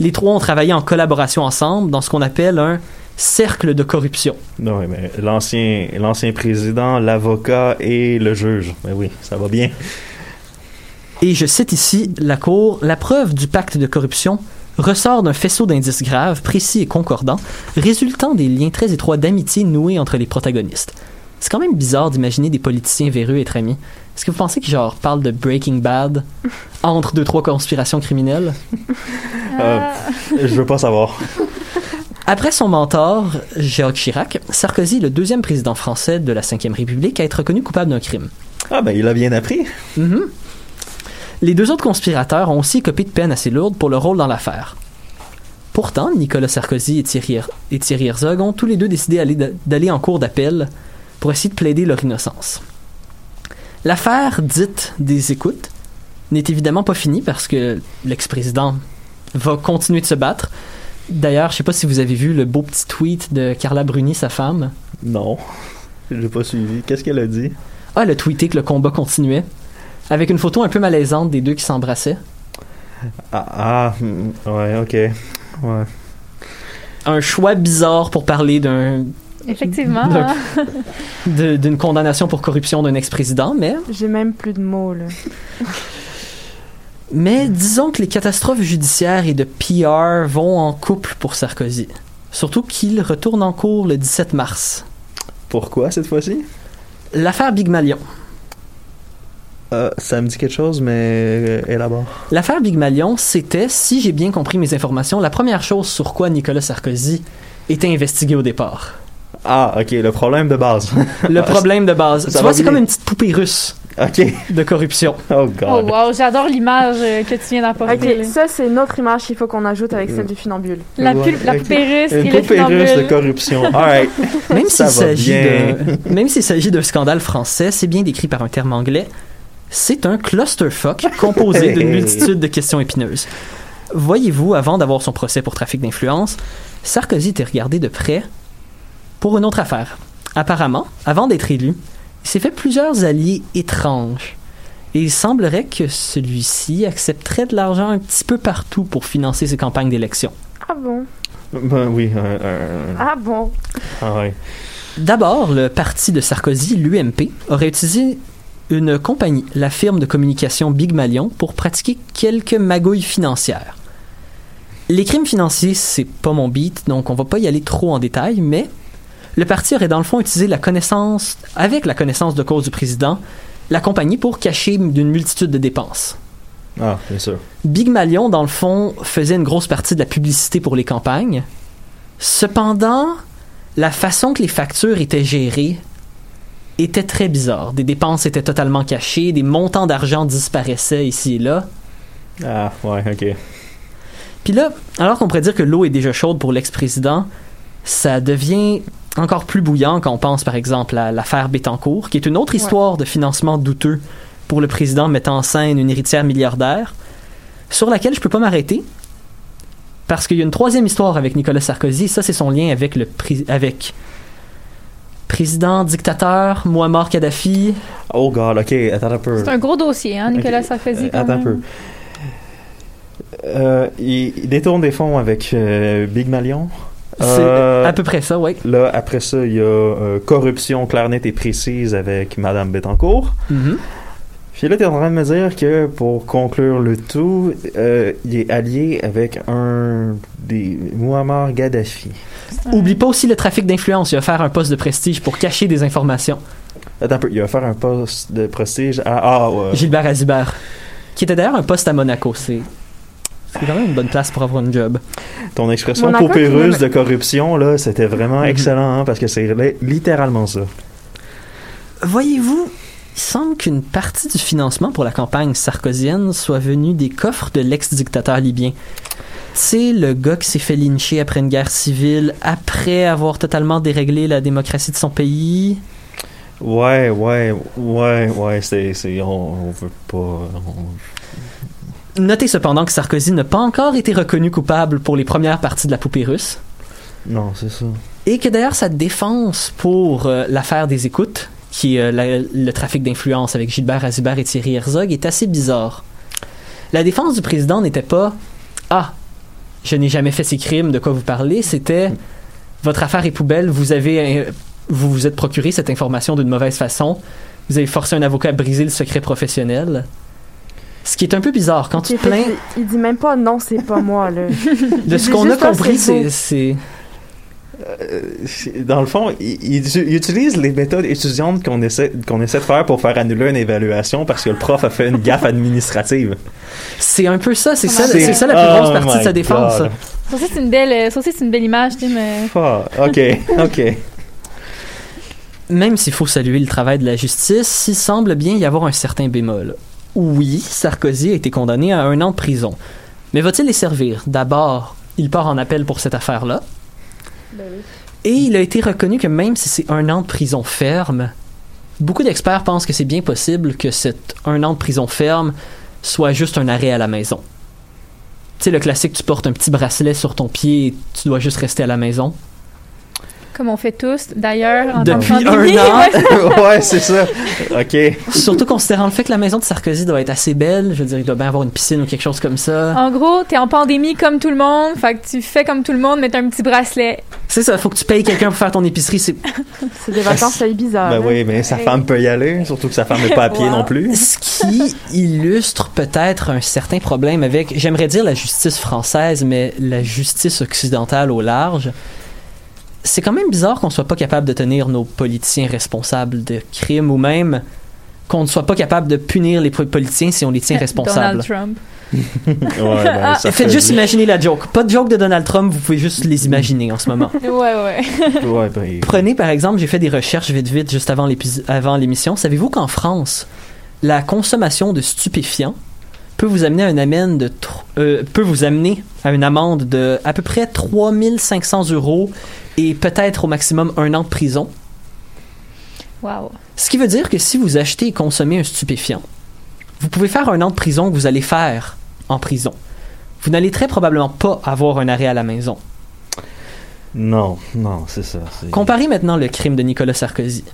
Speaker 3: Les trois ont travaillé en collaboration ensemble dans ce qu'on appelle un cercle de corruption.
Speaker 1: Non, mais l'ancien, l'ancien président, l'avocat et le juge. Ben oui, ça va bien.
Speaker 3: Et je cite ici la Cour, la preuve du pacte de corruption ressort d'un faisceau d'indices graves, précis et concordants, résultant des liens très étroits d'amitié noués entre les protagonistes. C'est quand même bizarre d'imaginer des politiciens véreux être amis. Est-ce que vous pensez qu'ils genre parlent de Breaking Bad entre deux trois conspirations criminelles?
Speaker 1: Euh, je veux pas savoir.
Speaker 3: Après son mentor, Jacques Chirac, Sarkozy est le deuxième président français de la Ve République à être reconnu coupable d'un crime.
Speaker 1: Ah, ben il a bien appris.
Speaker 3: Mhm. Les deux autres conspirateurs ont aussi copé de peine assez lourde pour leur rôle dans l'affaire. Pourtant, Nicolas Sarkozy et Thierry, et Thierry Herzog ont tous les deux décidé d'aller en cours d'appel pour essayer de plaider leur innocence. L'affaire dite des écoutes n'est évidemment pas finie parce que l'ex-président va continuer de se battre. D'ailleurs, je sais pas si vous avez vu le beau petit tweet de Carla Bruni, sa femme.
Speaker 1: Non. J'ai pas suivi. Qu'est-ce qu'elle a dit?
Speaker 3: Ah, elle a tweeté que le combat continuait. Avec une photo un peu malaisante des deux qui s'embrassaient.
Speaker 1: Ah, ah, hmm, ouais, ok. Ouais.
Speaker 3: Un choix bizarre pour parler d'un
Speaker 2: Effectivement. Hein.
Speaker 3: d'une condamnation pour corruption d'un ex-président, mais
Speaker 4: J'ai même plus de mots, là.
Speaker 3: Mais disons que les catastrophes judiciaires et de PR vont en couple pour Sarkozy. Surtout qu'il retourne en cours le 17 mars.
Speaker 1: Pourquoi cette fois-ci?
Speaker 3: L'affaire Big Malion.
Speaker 1: Euh, ça me dit quelque chose, mais euh, élabore.
Speaker 3: L'affaire Big Malion, c'était, si j'ai bien compris mes informations, la première chose sur quoi Nicolas Sarkozy était investigué au départ.
Speaker 1: Ah, ok, le problème de base.
Speaker 3: Le problème de base.
Speaker 1: Ça
Speaker 3: tu vois, c'est comme une petite poupée russe
Speaker 1: ok.
Speaker 3: de corruption.
Speaker 1: Oh,
Speaker 2: Oh
Speaker 1: God.
Speaker 2: wow, j'adore l'image euh, que tu viens d'apporter.
Speaker 4: Ok, ça, c'est une autre image qu'il faut qu'on ajoute avec celle du funambule.
Speaker 2: La,
Speaker 1: Ouais,
Speaker 2: pu- la russe et le
Speaker 1: de corruption. Alright.
Speaker 3: Même
Speaker 1: Ça
Speaker 3: s'il s'agit de, même s'il s'agit d'un scandale français, c'est bien décrit par un terme anglais. C'est un clusterfuck composé d'une multitude de questions épineuses. Voyez-vous, avant d'avoir son procès pour trafic d'influence, Sarkozy était regardé de près pour une autre affaire. Apparemment, avant d'être élu, il s'est fait plusieurs alliés étranges. Et il semblerait que celui-ci accepterait de l'argent un petit peu partout pour financer ses campagnes d'élection.
Speaker 4: Ah bon?
Speaker 1: Ben oui. euh, euh,
Speaker 4: Ah bon?
Speaker 1: ah ouais.
Speaker 3: D'abord, le parti de Sarkozy, l'UMP, aurait utilisé une compagnie, la firme de communication Big Malion, pour pratiquer quelques magouilles financières. Les crimes financiers, c'est pas mon beat, donc on va pas y aller trop en détail, mais le parti aurait dans le fond utilisé la connaissance, avec la connaissance de cause du président, la compagnie pour cacher d'une multitude de dépenses.
Speaker 1: Ah, bien sûr.
Speaker 3: Big Malion, dans le fond, faisait une grosse partie de la publicité pour les campagnes. Cependant, la façon que les factures étaient gérées était très bizarre. Des dépenses étaient totalement cachées, des montants d'argent disparaissaient ici et là.
Speaker 1: Ah, ouais, ok.
Speaker 3: Puis là, alors qu'on pourrait dire que l'eau est déjà chaude pour l'ex-président, ça devient encore plus bouillant quand on pense par exemple à l'affaire Bettencourt, qui est une autre histoire de financement douteux pour le président mettant en scène une héritière milliardaire, sur laquelle je peux pas m'arrêter, parce qu'il y a une troisième histoire avec Nicolas Sarkozy, ça c'est son lien avec le avec président dictateur Muammar Kadhafi.
Speaker 1: Oh, God, ok, attends un peu.
Speaker 2: C'est un gros dossier, hein, Nicolas
Speaker 1: Ok.
Speaker 2: Sarkozy.
Speaker 1: Euh,
Speaker 2: quand
Speaker 1: attends un peu. Euh, il, il détourne des fonds avec euh, Big Malion.
Speaker 3: C'est
Speaker 1: Euh,
Speaker 3: à peu près ça, oui.
Speaker 1: Là, après ça, il y a euh, corruption claire, nette et précise avec Madame Bettencourt. Puis là, tu es en train de me dire que pour conclure le tout, euh, il est allié avec un des Muammar Gaddafi.
Speaker 2: Un-
Speaker 3: Oublie pas aussi le trafic d'influence. Il va faire un poste de prestige pour cacher des informations.
Speaker 1: Attends un peu, il va faire un poste de prestige à. Ah, ouais.
Speaker 3: Gilbert Azibert, qui était d'ailleurs un poste à Monaco. C'est c'est quand même une bonne place pour avoir une job.
Speaker 1: Ton expression
Speaker 4: Monaco
Speaker 1: de corruption, là, c'était vraiment
Speaker 3: Mhm.
Speaker 1: excellent, hein, parce que c'est li- littéralement ça.
Speaker 3: Voyez-vous, il semble qu'une partie du financement pour la campagne sarkozienne soit venue des coffres de l'ex-dictateur libyen. C'est le gars qui s'est fait lyncher après une guerre civile, après avoir totalement déréglé la démocratie de son pays.
Speaker 1: Ouais, ouais, ouais, ouais, c'est. c'est- on, on veut pas. on-
Speaker 3: Notez cependant que Sarkozy n'a pas encore été reconnu coupable pour les premières parties de la poupée russe.
Speaker 1: Non, c'est ça.
Speaker 3: Et que d'ailleurs sa défense pour euh, l'affaire des écoutes, qui est euh, la- le trafic d'influence avec Gilbert Azibert et Thierry Herzog, est assez bizarre. La défense du président n'était pas Ah, je n'ai jamais fait ces crimes, de quoi vous parlez C'était Votre affaire est poubelle, vous avez. euh, vous vous êtes procuré cette information d'une mauvaise façon, vous avez forcé un avocat à briser le secret professionnel. Ce qui est un peu bizarre. Quand tu
Speaker 4: Il,
Speaker 3: te plains,
Speaker 4: il dit même pas non, c'est pas moi, là.
Speaker 3: de ce qu'on a
Speaker 4: ah,
Speaker 3: compris,
Speaker 4: c'est
Speaker 1: Euh, dans le fond, il, il- il utilise les méthodes étudiantes qu'on essaie, qu'on essaie de faire pour faire annuler une évaluation parce que le prof a fait une gaffe administrative.
Speaker 3: C'est un peu ça, c'est ça,
Speaker 2: C'est-
Speaker 3: c'est ça la plus
Speaker 1: Oh
Speaker 3: grosse partie de sa défense.
Speaker 1: God.
Speaker 2: Ça aussi, c'est une belle, euh, ça aussi, c'est une belle image, Tim. euh.
Speaker 1: Ah, ok, ok.
Speaker 3: Même s'il faut saluer le travail de la justice, il semble bien y avoir un certain bémol. Oui, Sarkozy a été condamné à un an de prison. Mais va-t-il les servir? D'abord, il part en appel pour cette affaire-là. Et il a été reconnu que même si c'est un an de prison ferme, beaucoup d'experts pensent que c'est bien possible que cet un an de prison ferme soit juste un arrêt à la maison. Tu sais, le classique, tu portes un petit bracelet sur ton pied et tu dois juste rester à la maison.
Speaker 2: Comme on fait tous, d'ailleurs, en
Speaker 3: Depuis un an.
Speaker 2: Ouais.
Speaker 1: ouais, c'est ça. OK.
Speaker 3: Surtout considérant le fait que la maison de Sarkozy doit être assez belle. Je veux dire, il doit bien avoir une piscine ou quelque chose comme ça.
Speaker 2: En gros, t'es en pandémie comme tout le monde, fait que tu fais comme tout le monde, mais t'as un petit bracelet.
Speaker 3: C'est ça, faut que tu payes quelqu'un pour faire ton épicerie. C'est
Speaker 4: C'est des vacances à Ibiza.
Speaker 1: Ben
Speaker 4: hein.
Speaker 1: oui, mais sa femme peut y aller, surtout que sa femme n'est pas à pied
Speaker 2: Wow.
Speaker 1: non plus.
Speaker 3: ce qui illustre peut-être un certain problème avec, j'aimerais dire la justice française, mais la justice occidentale au large. C'est quand même bizarre qu'on soit pas capable de tenir nos politiciens responsables de crimes ou même qu'on ne soit pas capable de punir les po- politiciens si on les tient responsables.
Speaker 2: Donald Trump.
Speaker 1: Ouais, ben, ça
Speaker 3: Faites
Speaker 1: fait-
Speaker 3: juste imaginer la joke. Pas de joke de Donald Trump, vous pouvez juste les imaginer en ce moment.
Speaker 2: Ouais, ouais.
Speaker 1: Ouais, ben,
Speaker 3: Prenez par exemple, j'ai fait des recherches vite vite juste avant l'émission. Savez-vous qu'en France, la consommation de stupéfiants peut vous amener à une amende de euh, peut vous amener à une amende de à peu près 3500 euros et peut-être au maximum un an de prison.
Speaker 2: Wow.
Speaker 3: Ce qui veut dire que si vous achetez et consommez un stupéfiant, vous pouvez faire un an de prison que vous allez faire en prison. Vous n'allez très probablement pas avoir un arrêt à la maison.
Speaker 1: Non, non, c'est ça.
Speaker 3: Comparez maintenant le crime de Nicolas Sarkozy.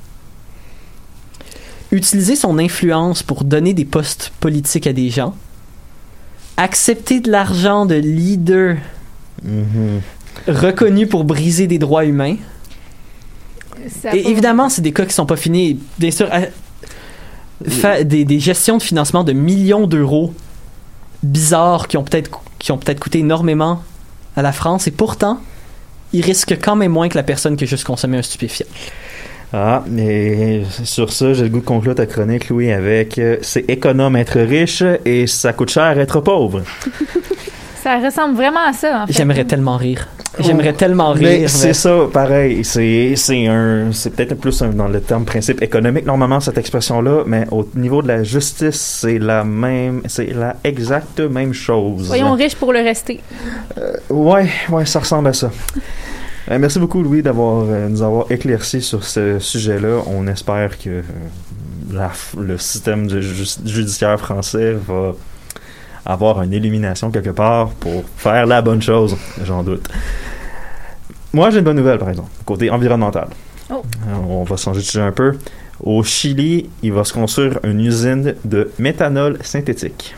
Speaker 3: Utiliser son influence pour donner des postes politiques à des gens. Accepter de l'argent de leaders
Speaker 1: Mhm.
Speaker 3: reconnus pour briser des droits humains.
Speaker 2: Ça
Speaker 3: Et évidemment, c'est des cas qui sont pas finis. Bien sûr, à- fa- des, des gestions de financement de millions d'euros bizarres qui ont peut-être qui ont peut-être coûté énormément à la France et pourtant, ils risquent quand même moins que la personne qui a juste consommé un stupéfiant.
Speaker 1: Ah, mais sur ça, j'ai le goût de conclure ta chronique, Louis, avec euh, c'est économe être riche et ça coûte cher être pauvre.
Speaker 2: Ça ressemble vraiment à ça, en fait.
Speaker 3: J'aimerais tellement rire. J'aimerais tellement rire.
Speaker 1: Mais
Speaker 3: mais-
Speaker 1: c'est ça, pareil. C'est c'est un, c'est peut-être plus un- dans le terme principe économique normalement cette expression-là, mais au niveau de la justice, c'est la même, c'est la exacte même chose.
Speaker 2: Soyons riches pour le rester.
Speaker 1: Ouais, ouais, ça ressemble à ça. Euh, merci beaucoup, Louis, d'avoir euh, nous avoir éclairci sur ce sujet-là. On espère que euh, la le système ju- judiciaire français va avoir une illumination quelque part pour faire la bonne chose, j'en doute. Moi, j'ai une bonne nouvelle, par exemple, côté environnemental.
Speaker 2: Oh.
Speaker 1: On va changer de sujet un peu. Au Chili, il va se construire une usine de méthanol synthétique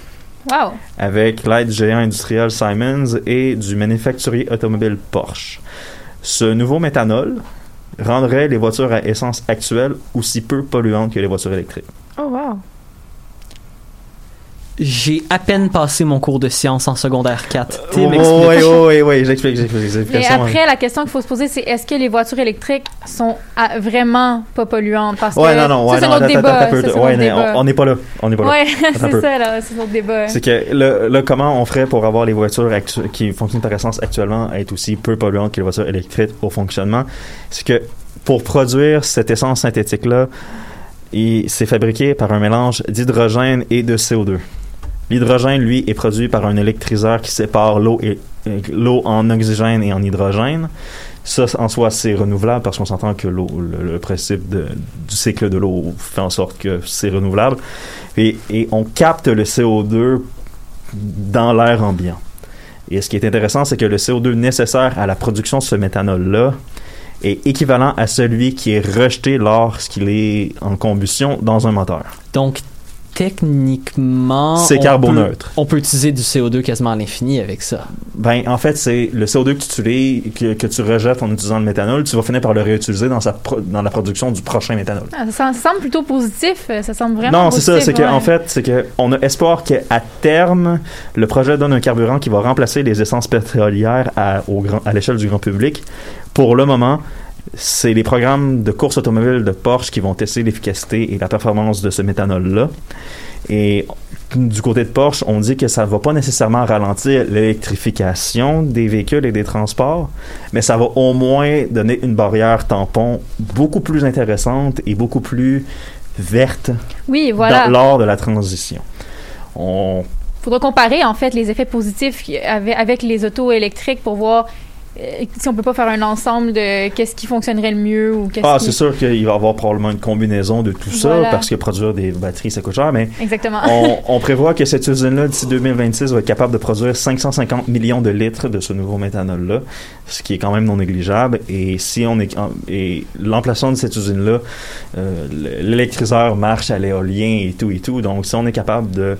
Speaker 2: Wow.
Speaker 1: avec l'aide du géant industriel Simons et du manufacturier automobile Porsche. Ce nouveau méthanol rendrait les voitures à essence actuelles aussi peu polluantes que les voitures électriques.
Speaker 4: Oh, wow.
Speaker 3: J'ai à peine passé mon cours de sciences en secondaire 4.
Speaker 1: Oh,
Speaker 3: Tim
Speaker 1: oui, oui, oui, oui, j'explique, j'explique.
Speaker 2: Mais
Speaker 1: hein.
Speaker 2: après, la question qu'il faut se poser, c'est est-ce que les voitures électriques sont vraiment pas polluantes? Parce
Speaker 1: Ouais,
Speaker 2: que
Speaker 1: non, non, ouais,
Speaker 2: c'est notre débat.
Speaker 1: Ouais, on-
Speaker 2: débat.
Speaker 1: on n'est pas là. On n'est pas là.
Speaker 2: Ouais,
Speaker 1: un
Speaker 2: c'est ça, là, c'est notre débat.
Speaker 1: C'est que le, le comment on ferait pour avoir les voitures qui fonctionnent par essence actuellement être aussi peu polluantes que les voitures électriques au fonctionnement, c'est que pour produire cette essence synthétique-là, il- c'est fabriqué par un mélange d'hydrogène et de CO2. L'hydrogène, lui, est produit par un électryseur qui sépare l'eau en oxygène et en hydrogène. Ça, en soi, c'est renouvelable parce qu'on s'entend que le, principe du cycle de l'eau fait en sorte que c'est renouvelable. Et, et on capte le CO2 dans l'air ambiant. Et ce qui est intéressant, c'est que le CO2 nécessaire à la production de ce méthanol-là est équivalent à celui qui est rejeté lorsqu'il est en combustion dans un moteur.
Speaker 3: Donc, techniquement.
Speaker 1: C'est
Speaker 3: on
Speaker 1: carboneutre.
Speaker 3: peut- On peut utiliser du CO2 quasiment à l'infini avec ça.
Speaker 1: Ben, en fait, c'est le CO2 que tu, utilises- que, que tu rejettes en utilisant le méthanol, tu vas finir par le réutiliser dans, sa pro- dans la production du prochain méthanol.
Speaker 2: Ah, ça, ça semble plutôt positif. Ça semble vraiment
Speaker 1: Non, c'est ça, c'est
Speaker 2: ouais.
Speaker 1: qu'en fait, c'est que on a espoir qu'à terme, le projet donne un carburant qui va remplacer les essences pétrolières à, au grand, à l'échelle du grand public. Pour le moment, c'est les programmes de course automobile de Porsche qui vont tester l'efficacité et la performance de ce méthanol-là. Et du côté de Porsche, on dit que ça ne va pas nécessairement ralentir l'électrification des véhicules et des transports, mais ça va au moins donner une barrière tampon beaucoup plus intéressante et beaucoup plus verte
Speaker 2: Oui, voilà.
Speaker 1: dans- lors de la transition. On,
Speaker 2: faudra comparer en fait les effets positifs avait avec les autos électriques pour voir si on peut pas faire un ensemble de qu'est-ce qui fonctionnerait le mieux ou qu'est-ce
Speaker 1: Ah,
Speaker 2: qui...
Speaker 1: c'est sûr qu'il va y avoir probablement une combinaison de tout ça, parce que produire des batteries, ça coûte cher, mais
Speaker 2: Exactement.
Speaker 1: on, on prévoit que cette usine-là, d'ici 2026, va être capable de produire 550 millions de litres de ce nouveau méthanol-là, ce qui est quand même non négligeable. Et si on est, et l'emplacement de cette usine-là, euh, l'électryseur marche à l'éolien et tout et tout. Donc, si on est capable de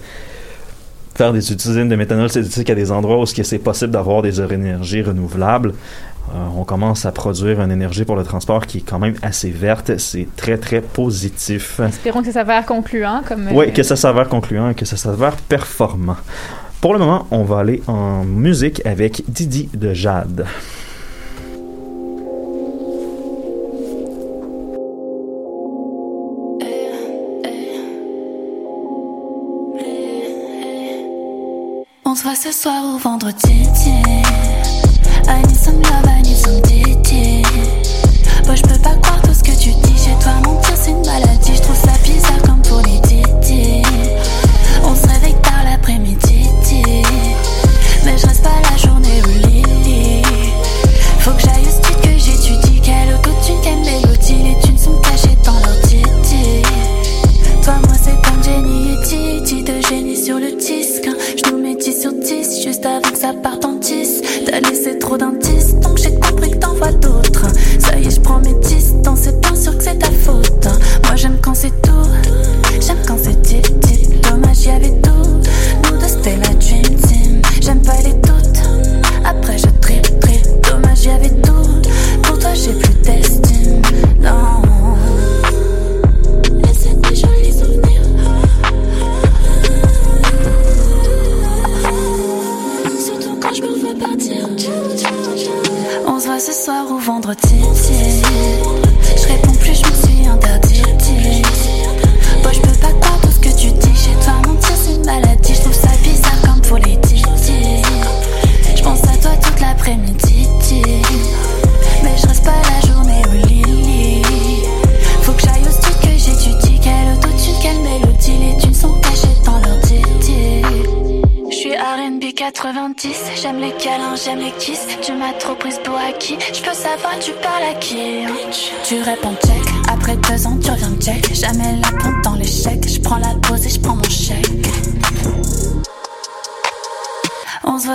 Speaker 1: faire des usines de méthanol synthétique à des endroits où c'est possible d'avoir des énergies renouvelables, euh, on commence à produire une énergie pour le transport qui est quand même assez verte. C'est très, très positif.
Speaker 2: Espérons que ça s'avère concluant. Comme,
Speaker 1: Oui,
Speaker 2: euh,
Speaker 1: que ça s'avère concluant, que ça s'avère performant. Pour le moment, on va aller en musique avec Didi de Jade.
Speaker 6: Ce soir ou vendredi. I need some love, I need some. Moi je peux pas croire tout ce que tu dis. Chez toi mentir juste avant que ça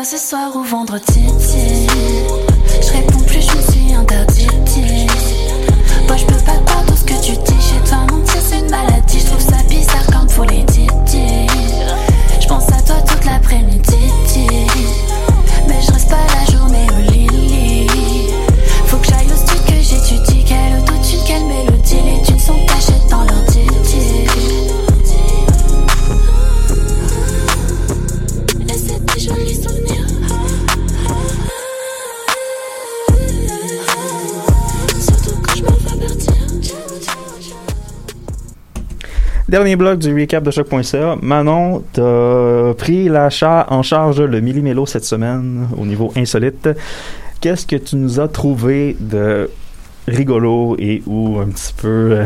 Speaker 6: Ce soir ou vendredi. Je réponds
Speaker 1: Dernier bloc du recap de choc.ca. Manon, t'as pris l'achat en charge le Millimélo cette semaine au niveau insolite. Qu'est-ce que tu nous as trouvé de rigolo et ou un petit peu euh,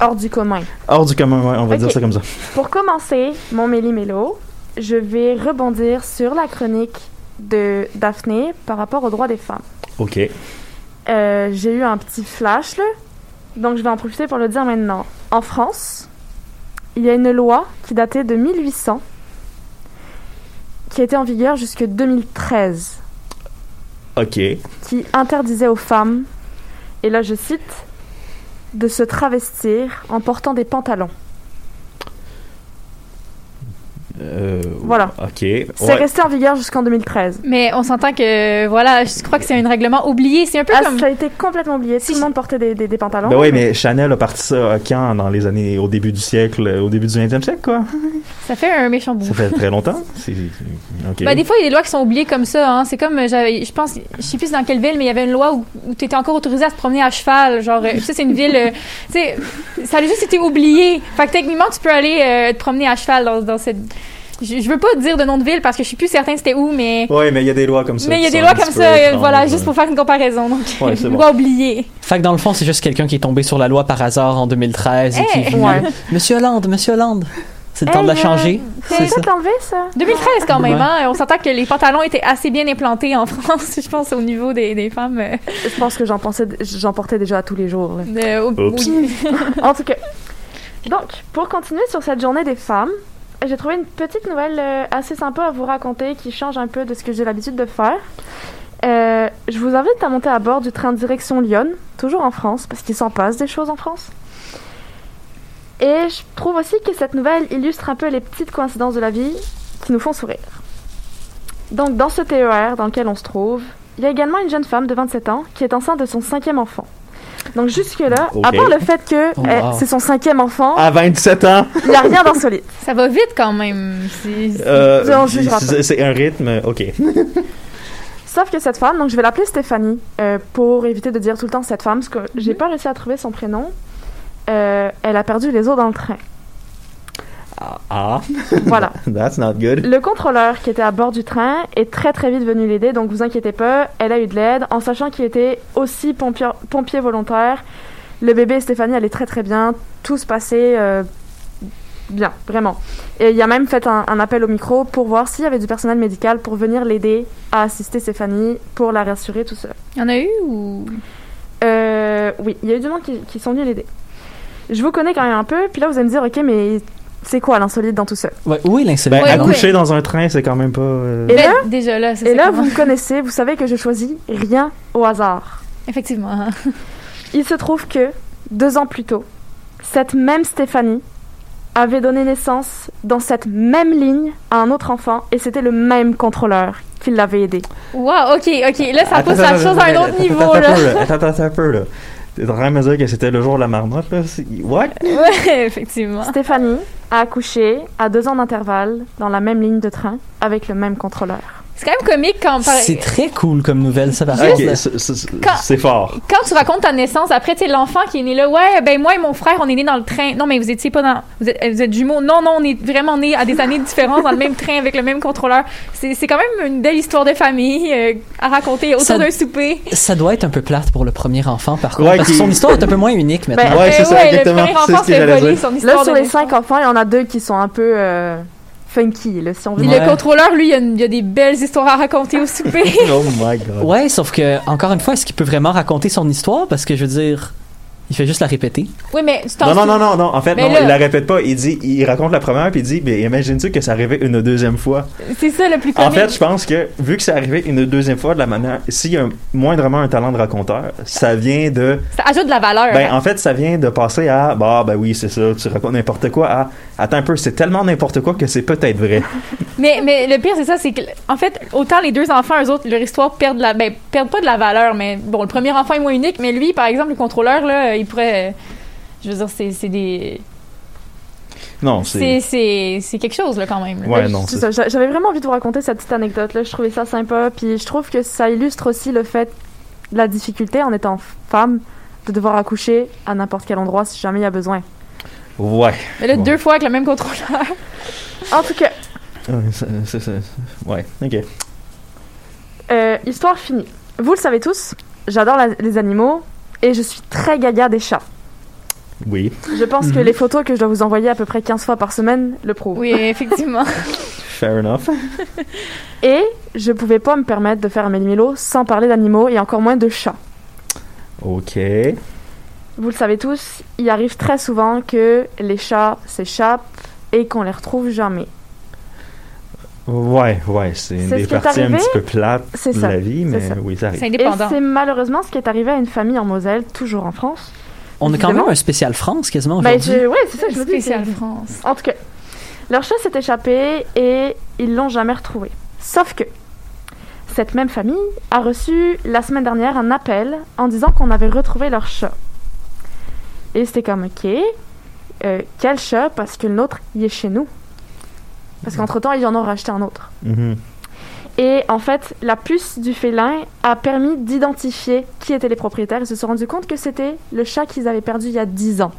Speaker 4: Hors du commun.
Speaker 1: hors du commun, ouais, on va dire ça comme ça.
Speaker 4: Pour commencer, mon méli-mélo, je vais rebondir sur la chronique de Daphné par rapport aux droits des femmes.
Speaker 1: OK.
Speaker 4: Euh, J'ai eu un petit flash, là, donc je vais en profiter pour le dire maintenant. En France, il y a une loi qui datait de 1800, qui était en vigueur jusque 2013,
Speaker 1: OK.
Speaker 4: qui interdisait aux femmes, et là je cite, de se travestir en portant des pantalons.
Speaker 1: Euh,
Speaker 4: Voilà.
Speaker 1: OK.
Speaker 4: C'est
Speaker 1: Ouais.
Speaker 4: resté en vigueur jusqu'en 2013.
Speaker 2: Mais on s'entend que, voilà, je crois que c'est un règlement oublié. C'est un peu
Speaker 4: Ah,
Speaker 2: comme.
Speaker 4: ça a été complètement oublié. Tout le monde portait des, des, des pantalons.
Speaker 1: Ben oui, mais Chanel a parti ça à quand? Dans les années au début du siècle, au début du 20e siècle quoi?
Speaker 2: Ça fait un méchant bout.
Speaker 1: Ça fait très longtemps. C'est OK.
Speaker 2: Ben, des fois, il y a des lois qui sont oubliées comme ça. Hein. C'est comme, euh, je pense, je sais plus dans quelle ville, mais il y avait une loi où, où tu étais encore autorisé à se promener à cheval. Genre, euh, ça, c'est une ville. euh, tu sais, ça a juste été oublié. Fait que techniquement, tu peux aller euh, te promener à cheval dans, dans cette. Je, je veux pas dire de nom de ville parce que je suis plus certain c'était où, mais.
Speaker 1: Ouais, mais il y a des lois comme ça.
Speaker 2: mais il y a des lois comme ça, euh, voilà,
Speaker 1: ouais.
Speaker 2: juste pour faire une comparaison. Donc,
Speaker 1: Ouais, c'est bon.
Speaker 2: loi oubliée.
Speaker 3: Fait que dans le fond, c'est juste quelqu'un qui est tombé sur la loi par hasard en 2013 et
Speaker 2: Hey!
Speaker 3: qui est venu.
Speaker 4: Ouais.
Speaker 3: Monsieur Hollande, Monsieur Hollande. C'est le temps de la
Speaker 4: Hey, euh,
Speaker 3: changer.
Speaker 4: C'est
Speaker 3: ça.
Speaker 4: enlevé, ça?
Speaker 2: 2013 quand même,
Speaker 3: Ouais.
Speaker 2: hein? On s'entend que les pantalons étaient assez bien implantés en France, je pense, au niveau des, des femmes. euh,
Speaker 4: Je pense que j'en pensais, j'en portais déjà tous les jours. là.
Speaker 2: de- au-
Speaker 1: Oups.
Speaker 2: oui.
Speaker 4: En tout cas. Donc, pour continuer sur cette journée des femmes, j'ai trouvé une petite nouvelle euh, assez sympa à vous raconter qui change un peu de ce que j'ai l'habitude de faire. Euh, je vous invite à monter à bord du train direction Lyon, toujours en France, parce qu'il s'en passe des choses en France. Et je trouve aussi que cette nouvelle illustre un peu les petites coïncidences de la vie qui nous font sourire. Donc, dans ce TER dans lequel on se trouve, il y a également une jeune femme de 27 ans qui est enceinte de son cinquième enfant. Donc, jusque-là, à part le fait que
Speaker 3: Oh,
Speaker 4: euh,
Speaker 3: wow.
Speaker 4: c'est son cinquième enfant,
Speaker 1: À 27 ans,
Speaker 4: il n'y a rien d'insolite.
Speaker 2: Ça va vite quand même. C'est-
Speaker 1: euh, c'est un rythme, ok.
Speaker 4: Sauf que cette femme, donc je vais l'appeler Stéphanie euh, pour éviter de dire tout le temps cette femme, parce que j'ai pas réussi à trouver son prénom. Euh, elle a perdu les os dans le train.
Speaker 1: Ah,
Speaker 4: Voilà.
Speaker 1: that's not good.
Speaker 4: Le contrôleur qui était à bord du train est très très vite venu l'aider, donc vous inquiétez pas, elle a eu de l'aide, en sachant qu'il était aussi pompier, pompier volontaire. Le bébé et Stéphanie allaient très très bien, tout se passait euh, bien, vraiment. Et il a même fait un, un appel au micro pour voir s'il y avait du personnel médical pour venir l'aider à assister Stéphanie, pour la rassurer, tout ça.
Speaker 2: Il y en a eu ou?
Speaker 4: Euh, oui, il y a eu du monde qui, qui sont venus l'aider. Je vous connais quand même un peu, puis là vous allez me dire, ok, mais c'est quoi l'insolite dans tout ça?
Speaker 3: Ouais, où est l'insolite?
Speaker 1: Ben,
Speaker 2: Ouais,
Speaker 1: accoucher dans un train, c'est quand même pas. euh,
Speaker 4: Et
Speaker 2: Ben,
Speaker 4: là-
Speaker 2: déjà là,
Speaker 4: Et là, vous me connaissez, vous savez que je choisis rien au hasard.
Speaker 2: Effectivement.
Speaker 4: Il se trouve que, deux ans plus tôt, cette même Stéphanie avait donné naissance dans cette même ligne à un autre enfant et c'était le même contrôleur qui l'avait aidé.
Speaker 2: Wow, ok, ok. Là, ça
Speaker 1: Attends,
Speaker 2: pousse la
Speaker 1: attends,
Speaker 2: chose à un
Speaker 1: attends,
Speaker 2: autre
Speaker 1: attends,
Speaker 2: niveau,
Speaker 1: attends,
Speaker 2: là.
Speaker 1: attends, Attends, attends, attends un peu, là. T'es en train de me dire que c'était le jour de la marmotte, là? What?
Speaker 2: Ouais, effectivement.
Speaker 4: Stéphanie a accouché à deux ans d'intervalle dans la même ligne de train avec le même contrôleur.
Speaker 2: C'est quand même comique quand, par-
Speaker 3: C'est très cool comme nouvelle, ça, par
Speaker 1: Ok,
Speaker 3: contre. là.
Speaker 1: c'est- fort.
Speaker 2: quand tu racontes ta naissance, après, tu sais, l'enfant qui est né là, ouais, ben moi et mon frère, on est nés dans le train. Non, mais vous étiez pas dans. Vous êtes, vous êtes jumeaux. Non, non, on est vraiment nés à des années différentes dans le même train avec le même contrôleur. C'est c'est quand même une belle histoire de famille euh, à raconter autour d'un souper.
Speaker 3: Ça doit être un peu plate pour le premier enfant, par contre.
Speaker 1: Ouais,
Speaker 3: parce que son histoire est un peu moins unique maintenant.
Speaker 4: Ben,
Speaker 1: Ouais, c'est
Speaker 2: Euh,
Speaker 1: ça,
Speaker 2: ouais,
Speaker 1: exactement.
Speaker 2: Le premier
Speaker 1: C'est
Speaker 2: enfant volé
Speaker 1: dire.
Speaker 2: son histoire.
Speaker 4: Là, sur les cinq enfants, il y en a deux qui sont un peu euh, funky, là, si on veut.
Speaker 2: Puis
Speaker 3: Ouais.
Speaker 2: le contrôleur, lui, il y, a une- il y a des belles histoires à raconter au souper.
Speaker 1: Oh my god.
Speaker 3: Ouais, sauf que, encore une fois, est-ce qu'il peut vraiment raconter son histoire? Parce que, je veux dire, il fait juste la répéter.
Speaker 2: oui, mais tu t'en
Speaker 1: Non, non, non, non, non. En fait,
Speaker 2: Mais
Speaker 1: non,
Speaker 2: là-
Speaker 1: il la répète pas. Il dit, il raconte la première, puis il dit, mais imagine-tu que ça arrivait une deuxième fois?
Speaker 2: C'est ça le plus
Speaker 1: En
Speaker 2: comique.
Speaker 1: fait, je pense que, vu que c'est arrivé une deuxième fois de la manière, s'il y a un- moindrement un talent de raconteur, ça vient de,
Speaker 2: Ça ajoute de la valeur.
Speaker 1: ben, en fait, ça vient de passer à, bah, ben oui, c'est ça, tu racontes n'importe quoi, à, attends un peu, c'est tellement n'importe quoi que c'est peut-être vrai.
Speaker 2: Mais, mais le pire, c'est ça, c'est que, en fait, autant les deux enfants, eux autres, leur histoire perdent de la, ben, perdent pas de la valeur, mais bon, le premier enfant est moins unique, mais lui, par exemple, le contrôleur, là, il pourrait, euh, je veux dire, c'est, c'est des,
Speaker 1: Non,
Speaker 2: c'est,
Speaker 1: c'est,
Speaker 2: quelque chose, là, quand même. là.
Speaker 1: ouais, non,
Speaker 4: J'avais vraiment envie de vous raconter cette petite anecdote-là. Je trouvais ça sympa. Puis je trouve que ça illustre aussi le fait, la difficulté en étant femme, de devoir accoucher à n'importe quel endroit si jamais il y a besoin.
Speaker 1: Ouais.
Speaker 2: Mais là,
Speaker 1: Bon.
Speaker 2: deux fois avec le même contrôleur.
Speaker 4: En tout cas,
Speaker 1: Ouais, c'est- c'est- c'est- ouais, ok.
Speaker 4: euh, histoire finie. Vous le savez tous, j'adore la- les animaux et je suis très gaga des chats.
Speaker 1: Oui.
Speaker 4: Je pense que
Speaker 3: Mhm.
Speaker 4: les photos que je dois vous envoyer à peu près 15 fois par semaine le prouvent.
Speaker 2: Oui, effectivement.
Speaker 1: Fair enough.
Speaker 4: Et je pouvais pas me permettre de faire un méli-mélo sans parler d'animaux et encore moins de chats.
Speaker 1: Ok.
Speaker 4: Vous le savez tous, il arrive très souvent que les chats s'échappent et qu'on les retrouve jamais.
Speaker 1: Ouais, ouais, c'est une des
Speaker 4: ce
Speaker 1: parties un petit peu plates
Speaker 4: C'est
Speaker 1: de
Speaker 4: ça,
Speaker 1: la vie, mais
Speaker 4: ça.
Speaker 1: oui, ça arrive.
Speaker 2: C'est
Speaker 4: c'est malheureusement ce qui est arrivé à une famille en Moselle, toujours en France.
Speaker 3: On a quand même un spécial France quasiment
Speaker 4: Ben,
Speaker 3: aujourd'hui.
Speaker 4: ouais, c'est ça que je me dis.
Speaker 2: Spécial France.
Speaker 4: En tout cas, leur chat s'est échappé et ils l'ont jamais retrouvé. Sauf que cette même famille a reçu la semaine dernière un appel en disant qu'on avait retrouvé leur chat. Et c'était comme, ok, euh, quel chat Parce que le nôtre, il est chez nous. Parce qu'entre-temps, ils en ont racheté un autre.
Speaker 1: Mhm.
Speaker 4: Et en fait, la puce du félin a permis d'identifier qui étaient les propriétaires. Ils se sont rendus compte que c'était le chat qu'ils avaient perdu il y a 10 ans.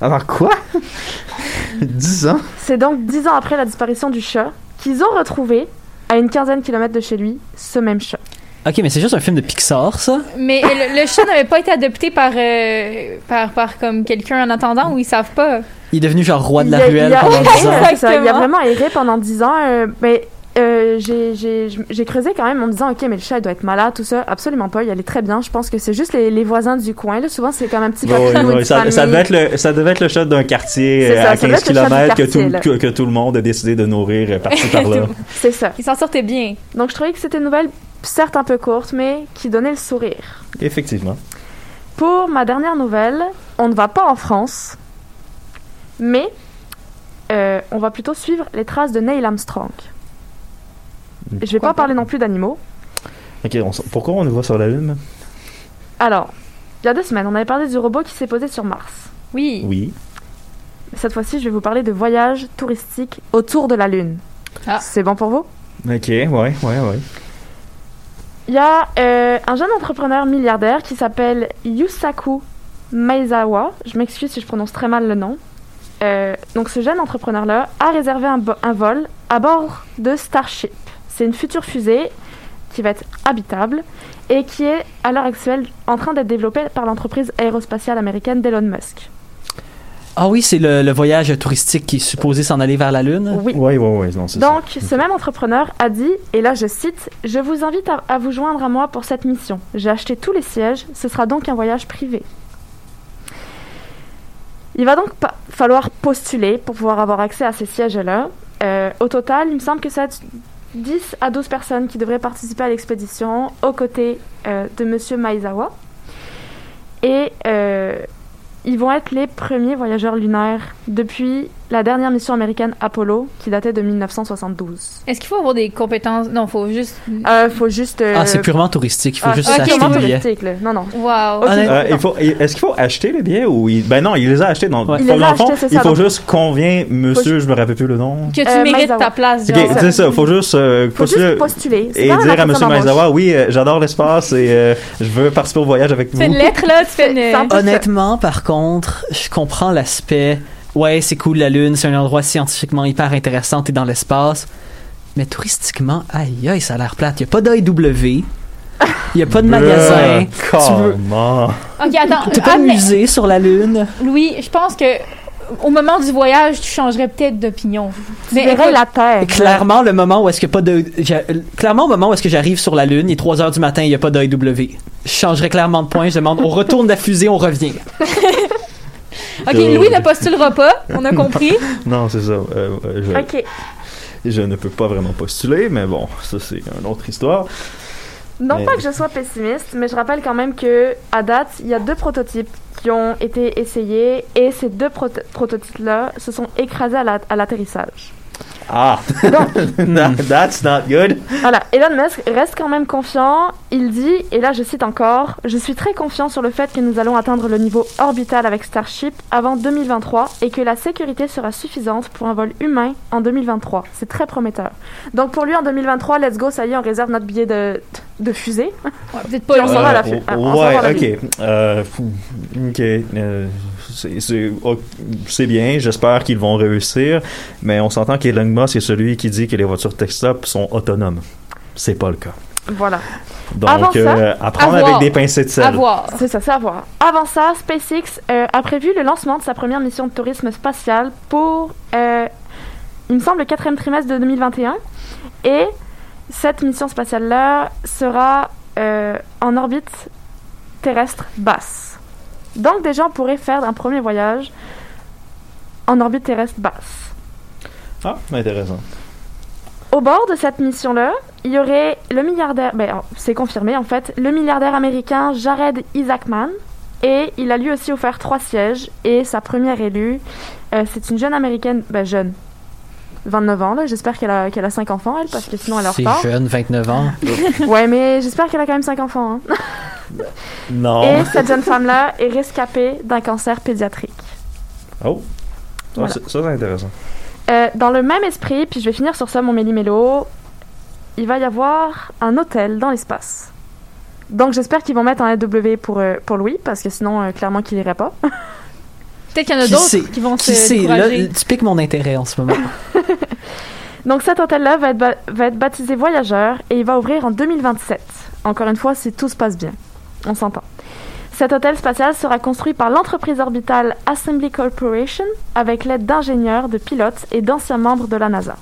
Speaker 1: Alors quoi? 10 ans?
Speaker 4: C'est donc 10 ans après la disparition du chat qu'ils ont retrouvé, à une quinzaine de kilomètres de chez lui, ce même chat.
Speaker 3: Ok, mais c'est juste un film de Pixar, ça.
Speaker 2: Mais le, le chat n'avait pas été adopté par, euh, par, par comme quelqu'un en attendant ou ils savent pas?
Speaker 3: Il est devenu genre roi de
Speaker 4: Il
Speaker 3: la
Speaker 4: a-
Speaker 3: ruelle
Speaker 4: il a
Speaker 3: pendant
Speaker 4: erré,
Speaker 3: 10 ans.
Speaker 4: il a vraiment erré pendant 10 ans. euh, mais euh, j'ai- j'ai j'ai creusé quand même en me disant, OK, mais le chat, il doit être malade, tout ça. Absolument pas, il allait très bien. Je pense que c'est juste les, les voisins du coin. Là. Souvent, c'est comme un petit une
Speaker 1: ça, devait être le, ça devait être le chat d'un quartier euh,
Speaker 4: ça,
Speaker 1: à
Speaker 4: ça devait
Speaker 1: 15
Speaker 4: être le chat du
Speaker 1: km que, tout, que, que tout le monde a décidé de nourrir par-ci par-là.
Speaker 4: C'est ça.
Speaker 2: Il s'en sortait bien.
Speaker 4: Donc, je trouvais que c'était une nouvelle, certes un peu courte, mais qui donnait le sourire.
Speaker 1: Effectivement.
Speaker 4: Pour ma dernière nouvelle, on ne va pas en France, mais euh, on va plutôt suivre les traces de Neil Armstrong. Je vais
Speaker 2: Pourquoi
Speaker 4: pas
Speaker 2: pas?
Speaker 4: parler non plus d'animaux.
Speaker 1: Ok, on pourquoi on nous voit sur la Lune?
Speaker 4: Alors, il y a deux semaines, on avait parlé du robot qui s'est posé sur Mars.
Speaker 2: Oui.
Speaker 1: Oui.
Speaker 4: Cette fois-ci, je vais vous parler de voyages touristiques autour de la Lune.
Speaker 2: Ah.
Speaker 4: C'est bon pour vous?
Speaker 1: Ok, ouais, ouais, ouais.
Speaker 4: Il y a euh, un jeune entrepreneur milliardaire qui s'appelle Yusaku Maezawa. Je m'excuse si je prononce très mal le nom. Euh, donc, ce jeune entrepreneur-là a réservé un, un vol à bord de Starship. C'est une future fusée qui va être habitable et qui est à l'heure actuelle en train d'être développée par l'entreprise aérospatiale américaine d'Elon Musk.
Speaker 3: Ah oui, c'est le, le voyage touristique qui est supposé s'en aller vers la Lune?
Speaker 4: Oui.
Speaker 1: Non, c'est ça.
Speaker 4: Donc, ce même entrepreneur a dit, et là je cite, Je vous invite à, à vous joindre à moi pour cette mission. J'ai acheté tous les sièges, ce sera donc un voyage privé. Il va donc falloir postuler pour pouvoir avoir accès à ces sièges-là. Euh, au total, il me semble que c'est 10 à 12 personnes qui devraient participer à l'expédition aux côtés euh, de Monsieur Maizawa. Et euh, ils vont être les premiers voyageurs lunaires depuis la dernière mission américaine Apollo qui datait de 1972.
Speaker 2: Est-ce qu'il faut avoir des compétences? Non, faut juste.
Speaker 4: Euh, faut juste. euh,
Speaker 3: Ah, c'est purement touristique. Il faut
Speaker 4: ah,
Speaker 3: juste
Speaker 4: c'est
Speaker 2: ok,
Speaker 3: s'acheter
Speaker 4: purement
Speaker 3: le billet.
Speaker 4: touristique, là. Non, non.
Speaker 2: Wow.
Speaker 1: Euh, il faut, est-ce qu'il faut acheter le billet ou il... ben non, il les a achetés dans,
Speaker 3: Ouais.
Speaker 4: Il les
Speaker 1: fond,
Speaker 4: achetés, c'est
Speaker 1: il faut
Speaker 4: donc.
Speaker 1: juste combien monsieur, je me rappelle plus le nom.
Speaker 2: Que tu
Speaker 4: Euh,
Speaker 2: mérites ta place.
Speaker 1: Ok,
Speaker 2: genre.
Speaker 1: c'est ça, faut juste euh,
Speaker 4: Faut
Speaker 1: postuler
Speaker 4: juste postuler. C'est
Speaker 1: et dire à monsieur. Maizawa, oui, euh, j'adore l'espace et euh, je veux participer au voyage avec vous.
Speaker 2: fais une lettre, là, tu fais
Speaker 4: C'est.
Speaker 3: Honnêtement, par contre, je comprends l'aspect. Ouais, c'est cool la Lune, c'est un endroit scientifiquement hyper intéressant, t'es dans l'espace. Mais touristiquement, aïe aïe, ça a l'air plate. Y a pas d'AEW, y a pas de magasin.
Speaker 1: Euh,
Speaker 3: Tu veux-
Speaker 1: comment?
Speaker 2: Ok, attends.
Speaker 3: T'as pas
Speaker 2: ah,
Speaker 3: de
Speaker 2: mais-
Speaker 3: musée sur la Lune?
Speaker 2: Louis, je pense que au moment du voyage, tu changerais peut-être d'opinion.
Speaker 4: Tu verrais
Speaker 2: écoute,
Speaker 4: la Terre.
Speaker 3: Clairement, le moment où est-ce a pas de. Clairement, au moment où est-ce que j'arrive sur la Lune, il est 3 heures du matin, il y a pas d'AEW. Je changerais clairement de point, je demande, on retourne la fusée, on revient.
Speaker 2: Ok,
Speaker 1: Euh,
Speaker 2: Louis ne postulera pas, on a compris.
Speaker 1: Non, c'est ça. euh, euh, je,
Speaker 4: Ok.
Speaker 1: je ne peux pas vraiment postuler, mais bon, ça c'est une autre histoire.
Speaker 4: Non
Speaker 1: Mais-
Speaker 4: pas que je sois pessimiste, mais je rappelle quand même que à date, il y a deux prototypes qui ont été essayés et ces deux proto- prototypes-là se sont écrasés à la-
Speaker 1: Ah, that's not good.
Speaker 4: Voilà, Elon Musk reste quand même confiant. Il dit, et là je cite encore, Je suis très confiant sur le fait que nous allons atteindre le niveau orbital avec Starship avant 2023 et que la sécurité sera suffisante pour un vol humain en 2023. C'est très prometteur. Donc pour lui en 2023, let's go, ça y est, on réserve notre billet de, de fusée.
Speaker 2: Ouais, Peut-être pas
Speaker 4: Puis on s'en va à la
Speaker 1: Euh,
Speaker 4: fu- on s'en va à la
Speaker 1: ouais, ok. Euh, ok. euh, c'est- oh, c'est bien, j'espère qu'ils vont réussir, mais on s'entend qu'Elon Musk est celui qui dit que les voitures Tesla sont autonomes. C'est pas le cas.
Speaker 4: Voilà.
Speaker 1: Donc,
Speaker 4: Avant ça,
Speaker 1: euh, avec des pincettes de
Speaker 2: À
Speaker 1: sel.
Speaker 2: voir.
Speaker 4: C'est ça, c'est à voir. Avant ça, SpaceX euh, a prévu le lancement de sa première mission de tourisme spatial pour, euh, il me semble, le quatrième trimestre de 2021. Et cette mission spatiale-là sera en orbite terrestre basse. Donc déjà, on pourrait faire un premier voyage en orbite terrestre basse.
Speaker 1: Ah, intéressant.
Speaker 4: Au bord de cette mission-là, il y aurait le milliardaire, ben, c'est confirmé en fait, le milliardaire américain Jared Isaacman. Et il a lui aussi offert trois sièges. Et sa première élue, euh, c'est une jeune américaine, ben jeune, 29 ans, là. J'espère qu'elle a, qu'elle a 5 enfants, elle, parce que sinon elle est en
Speaker 3: C'est
Speaker 4: retard.
Speaker 3: jeune, 29 ans.
Speaker 4: Ouais, mais j'espère qu'elle a quand même 5 enfants. hein.
Speaker 1: Non.
Speaker 4: Et cette jeune femme-là est rescapée d'un cancer pédiatrique.
Speaker 1: Oh.
Speaker 4: Voilà.
Speaker 1: c'est- Ça, c'est intéressant.
Speaker 4: Euh, dans le même esprit, puis je vais finir sur ça, mon méli-mélo, il va y avoir un hôtel dans l'espace. Donc j'espère qu'ils vont mettre un AW pour, euh, pour Louis, parce que sinon, euh, clairement qu'il irait pas.
Speaker 2: Peut-être qu'il y en a
Speaker 3: Qui
Speaker 2: d'autres qui vont
Speaker 3: Qui
Speaker 2: se
Speaker 3: sait, là, tu piques mon intérêt en ce moment.
Speaker 4: Donc cet hôtel-là va, être baptisé Voyageur et il va ouvrir en 2027. Encore une fois, si tout se passe bien. On s'entend. Cet hôtel spatial sera construit par l'entreprise orbitale Assembly Corporation avec l'aide d'ingénieurs, de pilotes et d'anciens membres de la NASA.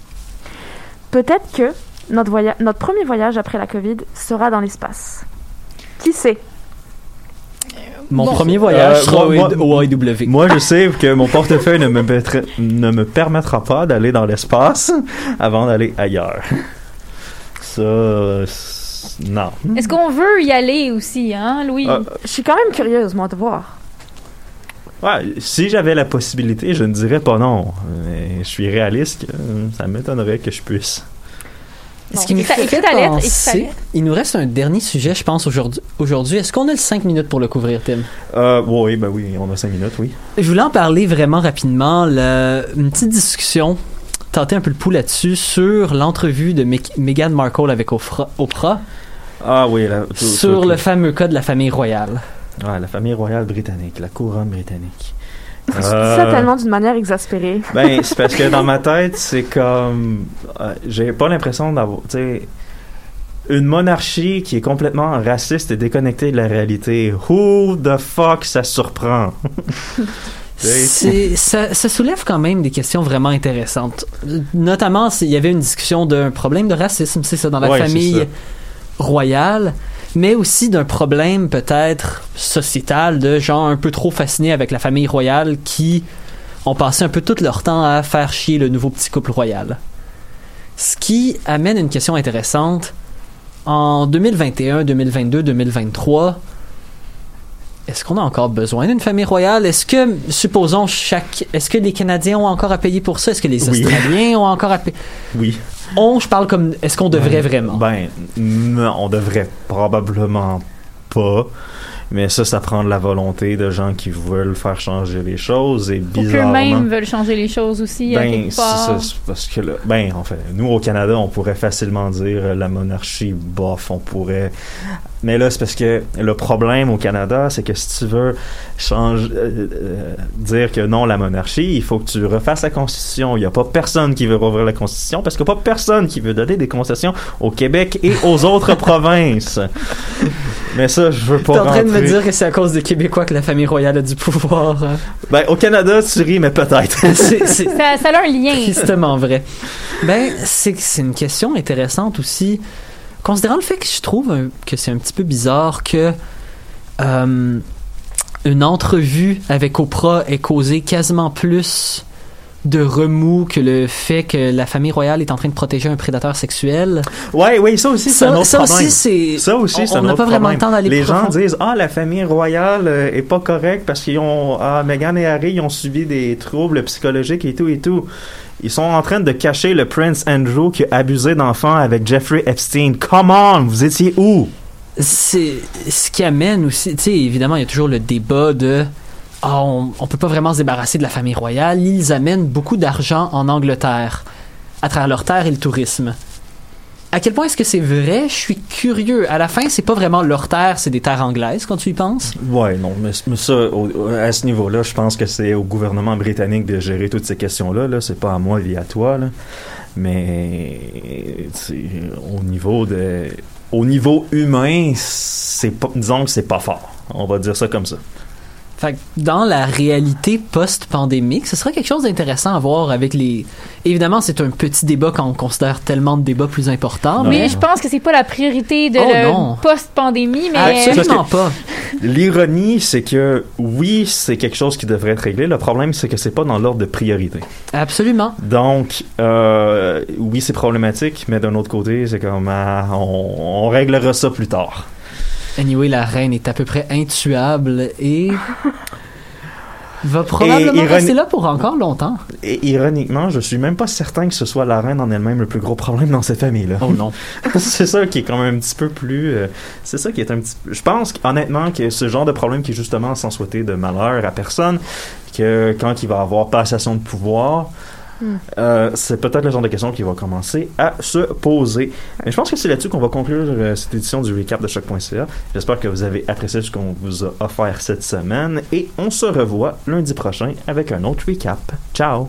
Speaker 4: Peut-être que notre premier voyage après la COVID sera dans l'espace. Qui sait?
Speaker 3: Mon
Speaker 2: Bon.
Speaker 3: premier voyage
Speaker 1: Euh,
Speaker 3: sera
Speaker 1: moi-
Speaker 3: au, IW.
Speaker 1: Moi, je sais que mon portefeuille ne me, mettrait- ne me permettra pas d'aller dans l'espace avant d'aller ailleurs. Ça, euh, non.
Speaker 2: Est-ce qu'on veut y aller aussi, hein, Louis?
Speaker 1: Ah,
Speaker 4: Je suis quand même curieuse, moi, de voir.
Speaker 1: Ouais, si j'avais la possibilité, je ne dirais pas non. Mais je suis réaliste, euh, ça m'étonnerait que je puisse.
Speaker 3: Ce qui nous fait penser, il nous reste un dernier sujet, je pense, aujourd'hui. Aujourd'hui, Est-ce qu'on a le 5 minutes pour le couvrir, Tim?
Speaker 1: Euh, oui, ben oui, on a cinq minutes, oui.
Speaker 3: Je voulais en parler vraiment rapidement. le- une petite discussion, tenter un peu le pouls là-dessus, sur l'entrevue de Meg- Meghan Markle avec Oprah, Oprah
Speaker 1: Ah oui, la, tout-
Speaker 3: sur
Speaker 1: tout-
Speaker 3: le fameux cas de la famille royale.
Speaker 1: Ouais, la famille royale britannique, la couronne britannique.
Speaker 4: Je dis
Speaker 1: Euh,
Speaker 4: ça tellement d'une manière exaspérée.
Speaker 1: Ben, c'est parce que dans ma tête, c'est comme. euh, J'ai pas l'impression d'avoir. Tu sais. Une monarchie qui est complètement raciste et déconnectée de la réalité. Who the fuck ça surprend?
Speaker 3: C'est- ça, ça soulève quand même des questions vraiment intéressantes. Notamment, il y avait une discussion d'un problème de racisme, c'est ça, dans la
Speaker 1: Ouais,
Speaker 3: famille royale, mais aussi d'un problème peut-être sociétal de gens un peu trop fascinés avec la famille royale qui ont passé un peu tout leur temps à faire chier le nouveau petit couple royal. Ce qui amène une question intéressante. En 2021, 2022, 2023, est-ce qu'on a encore besoin d'une famille royale? Est-ce que, supposons, chaque. Est-ce que les Canadiens ont encore à payer pour ça? Est-ce que les
Speaker 1: Oui.
Speaker 3: Australiens ont encore à payer?
Speaker 1: Oui.
Speaker 3: On, je parle comme. Est-ce qu'on devrait vraiment?
Speaker 1: Ben, non, on devrait probablement pas. Mais ça, ça prend de la volonté de gens qui veulent faire changer les choses et bizarrement.
Speaker 2: qu'eux-mêmes veulent changer les choses aussi, à
Speaker 1: Ben, c'est c'est parce que là, ben, en fait, nous au Canada, on pourrait facilement dire euh, la monarchie, bof, on pourrait. Mais là, c'est parce que le problème au Canada, c'est que si tu veux changer, euh, euh, dire que non, la monarchie, il faut que tu refasses la Constitution. Il n'y a pas personne qui veut rouvrir la Constitution parce qu'il n'y a pas personne qui veut donner des concessions au Québec et aux autres provinces. Mais ça, je veux pas
Speaker 3: T'es en train de me dire que c'est à cause des Québécois que la famille royale a du pouvoir. hein?
Speaker 1: Ben, au Canada, tu ris, mais peut-être.
Speaker 2: Ça, ça a un lien.
Speaker 3: tristement vrai. Ben, c'est c'est une question intéressante aussi. Considérant le fait que je trouve que c'est un petit peu bizarre que euh, une entrevue avec Oprah ait causé quasiment plus de remous que le fait que la famille royale est en train de protéger un prédateur sexuel.
Speaker 1: Ouais, oui, ça aussi, c'est un
Speaker 3: Ça,
Speaker 1: autre
Speaker 3: ça
Speaker 1: problème.
Speaker 3: aussi.
Speaker 1: Ça aussi, c'est
Speaker 3: On n'a pas vraiment le temps d'aller
Speaker 1: Les gens disent ah la famille royale euh, est pas correcte parce qu'ils ont ah Meghan et Harry ils ont subi des troubles psychologiques et tout et tout. Ils sont en train de cacher le prince Andrew qui a abusé d'enfants avec Jeffrey Epstein. Come on, vous étiez où?
Speaker 3: C'est ce qui amène aussi, tu sais, évidemment, il y a toujours le débat de ah, on, on peut pas vraiment se débarrasser de la famille royale. Ils amènent beaucoup d'argent en Angleterre à travers leur terre et le tourisme. À quel point est-ce que c'est vrai? Je suis curieux. À la fin, c'est pas vraiment leur terre, c'est des terres anglaises quand tu y penses?
Speaker 1: Ouais, non, mais, ça, à ce niveau-là, je pense que c'est au gouvernement britannique de gérer toutes ces questions-là. Là, c'est pas à moi ni à toi. Mais au niveau de, au niveau humain, c'est pas, disons que c'est pas fort. On va dire ça comme ça.
Speaker 3: Fait que dans la réalité post-pandémique, ce serait quelque chose d'intéressant à voir avec les. Évidemment, c'est un petit débat quand on considère tellement de débats plus importants,
Speaker 1: Non.
Speaker 3: mais
Speaker 2: Mais je pense que c'est pas la priorité de
Speaker 3: Oh,
Speaker 2: le post-pandémie, mais
Speaker 3: absolument pas.
Speaker 1: L'ironie, c'est que oui, c'est quelque chose qui devrait être réglé. Le problème, c'est que c'est pas dans l'ordre de priorité.
Speaker 3: Absolument.
Speaker 1: Donc, euh, oui, c'est problématique, mais d'un autre côté, c'est comme ah, on, on réglera ça plus tard.
Speaker 3: Anyway, la reine est à peu près intuable et va probablement
Speaker 1: ironi-
Speaker 3: rester là pour encore longtemps.
Speaker 1: Et ironiquement, je suis même pas certain que ce soit la reine en elle-même le plus gros problème dans cette famille-là.
Speaker 3: Oh non.
Speaker 1: c'est ça qui est quand même un petit peu plus. euh, c'est ça qui est un petit. Je pense honnêtement que ce genre de problème qui est justement sans souhaiter de malheur à personne, que quand il va avoir passation de pouvoir. Euh, c'est peut-être le genre de question qui va commencer à se poser. Je pense que c'est là-dessus qu'on va conclure euh, cette édition du recap de choc.ca. J'espère que vous avez apprécié ce qu'on vous a offert cette semaine et on se revoit lundi prochain avec un autre recap. Ciao!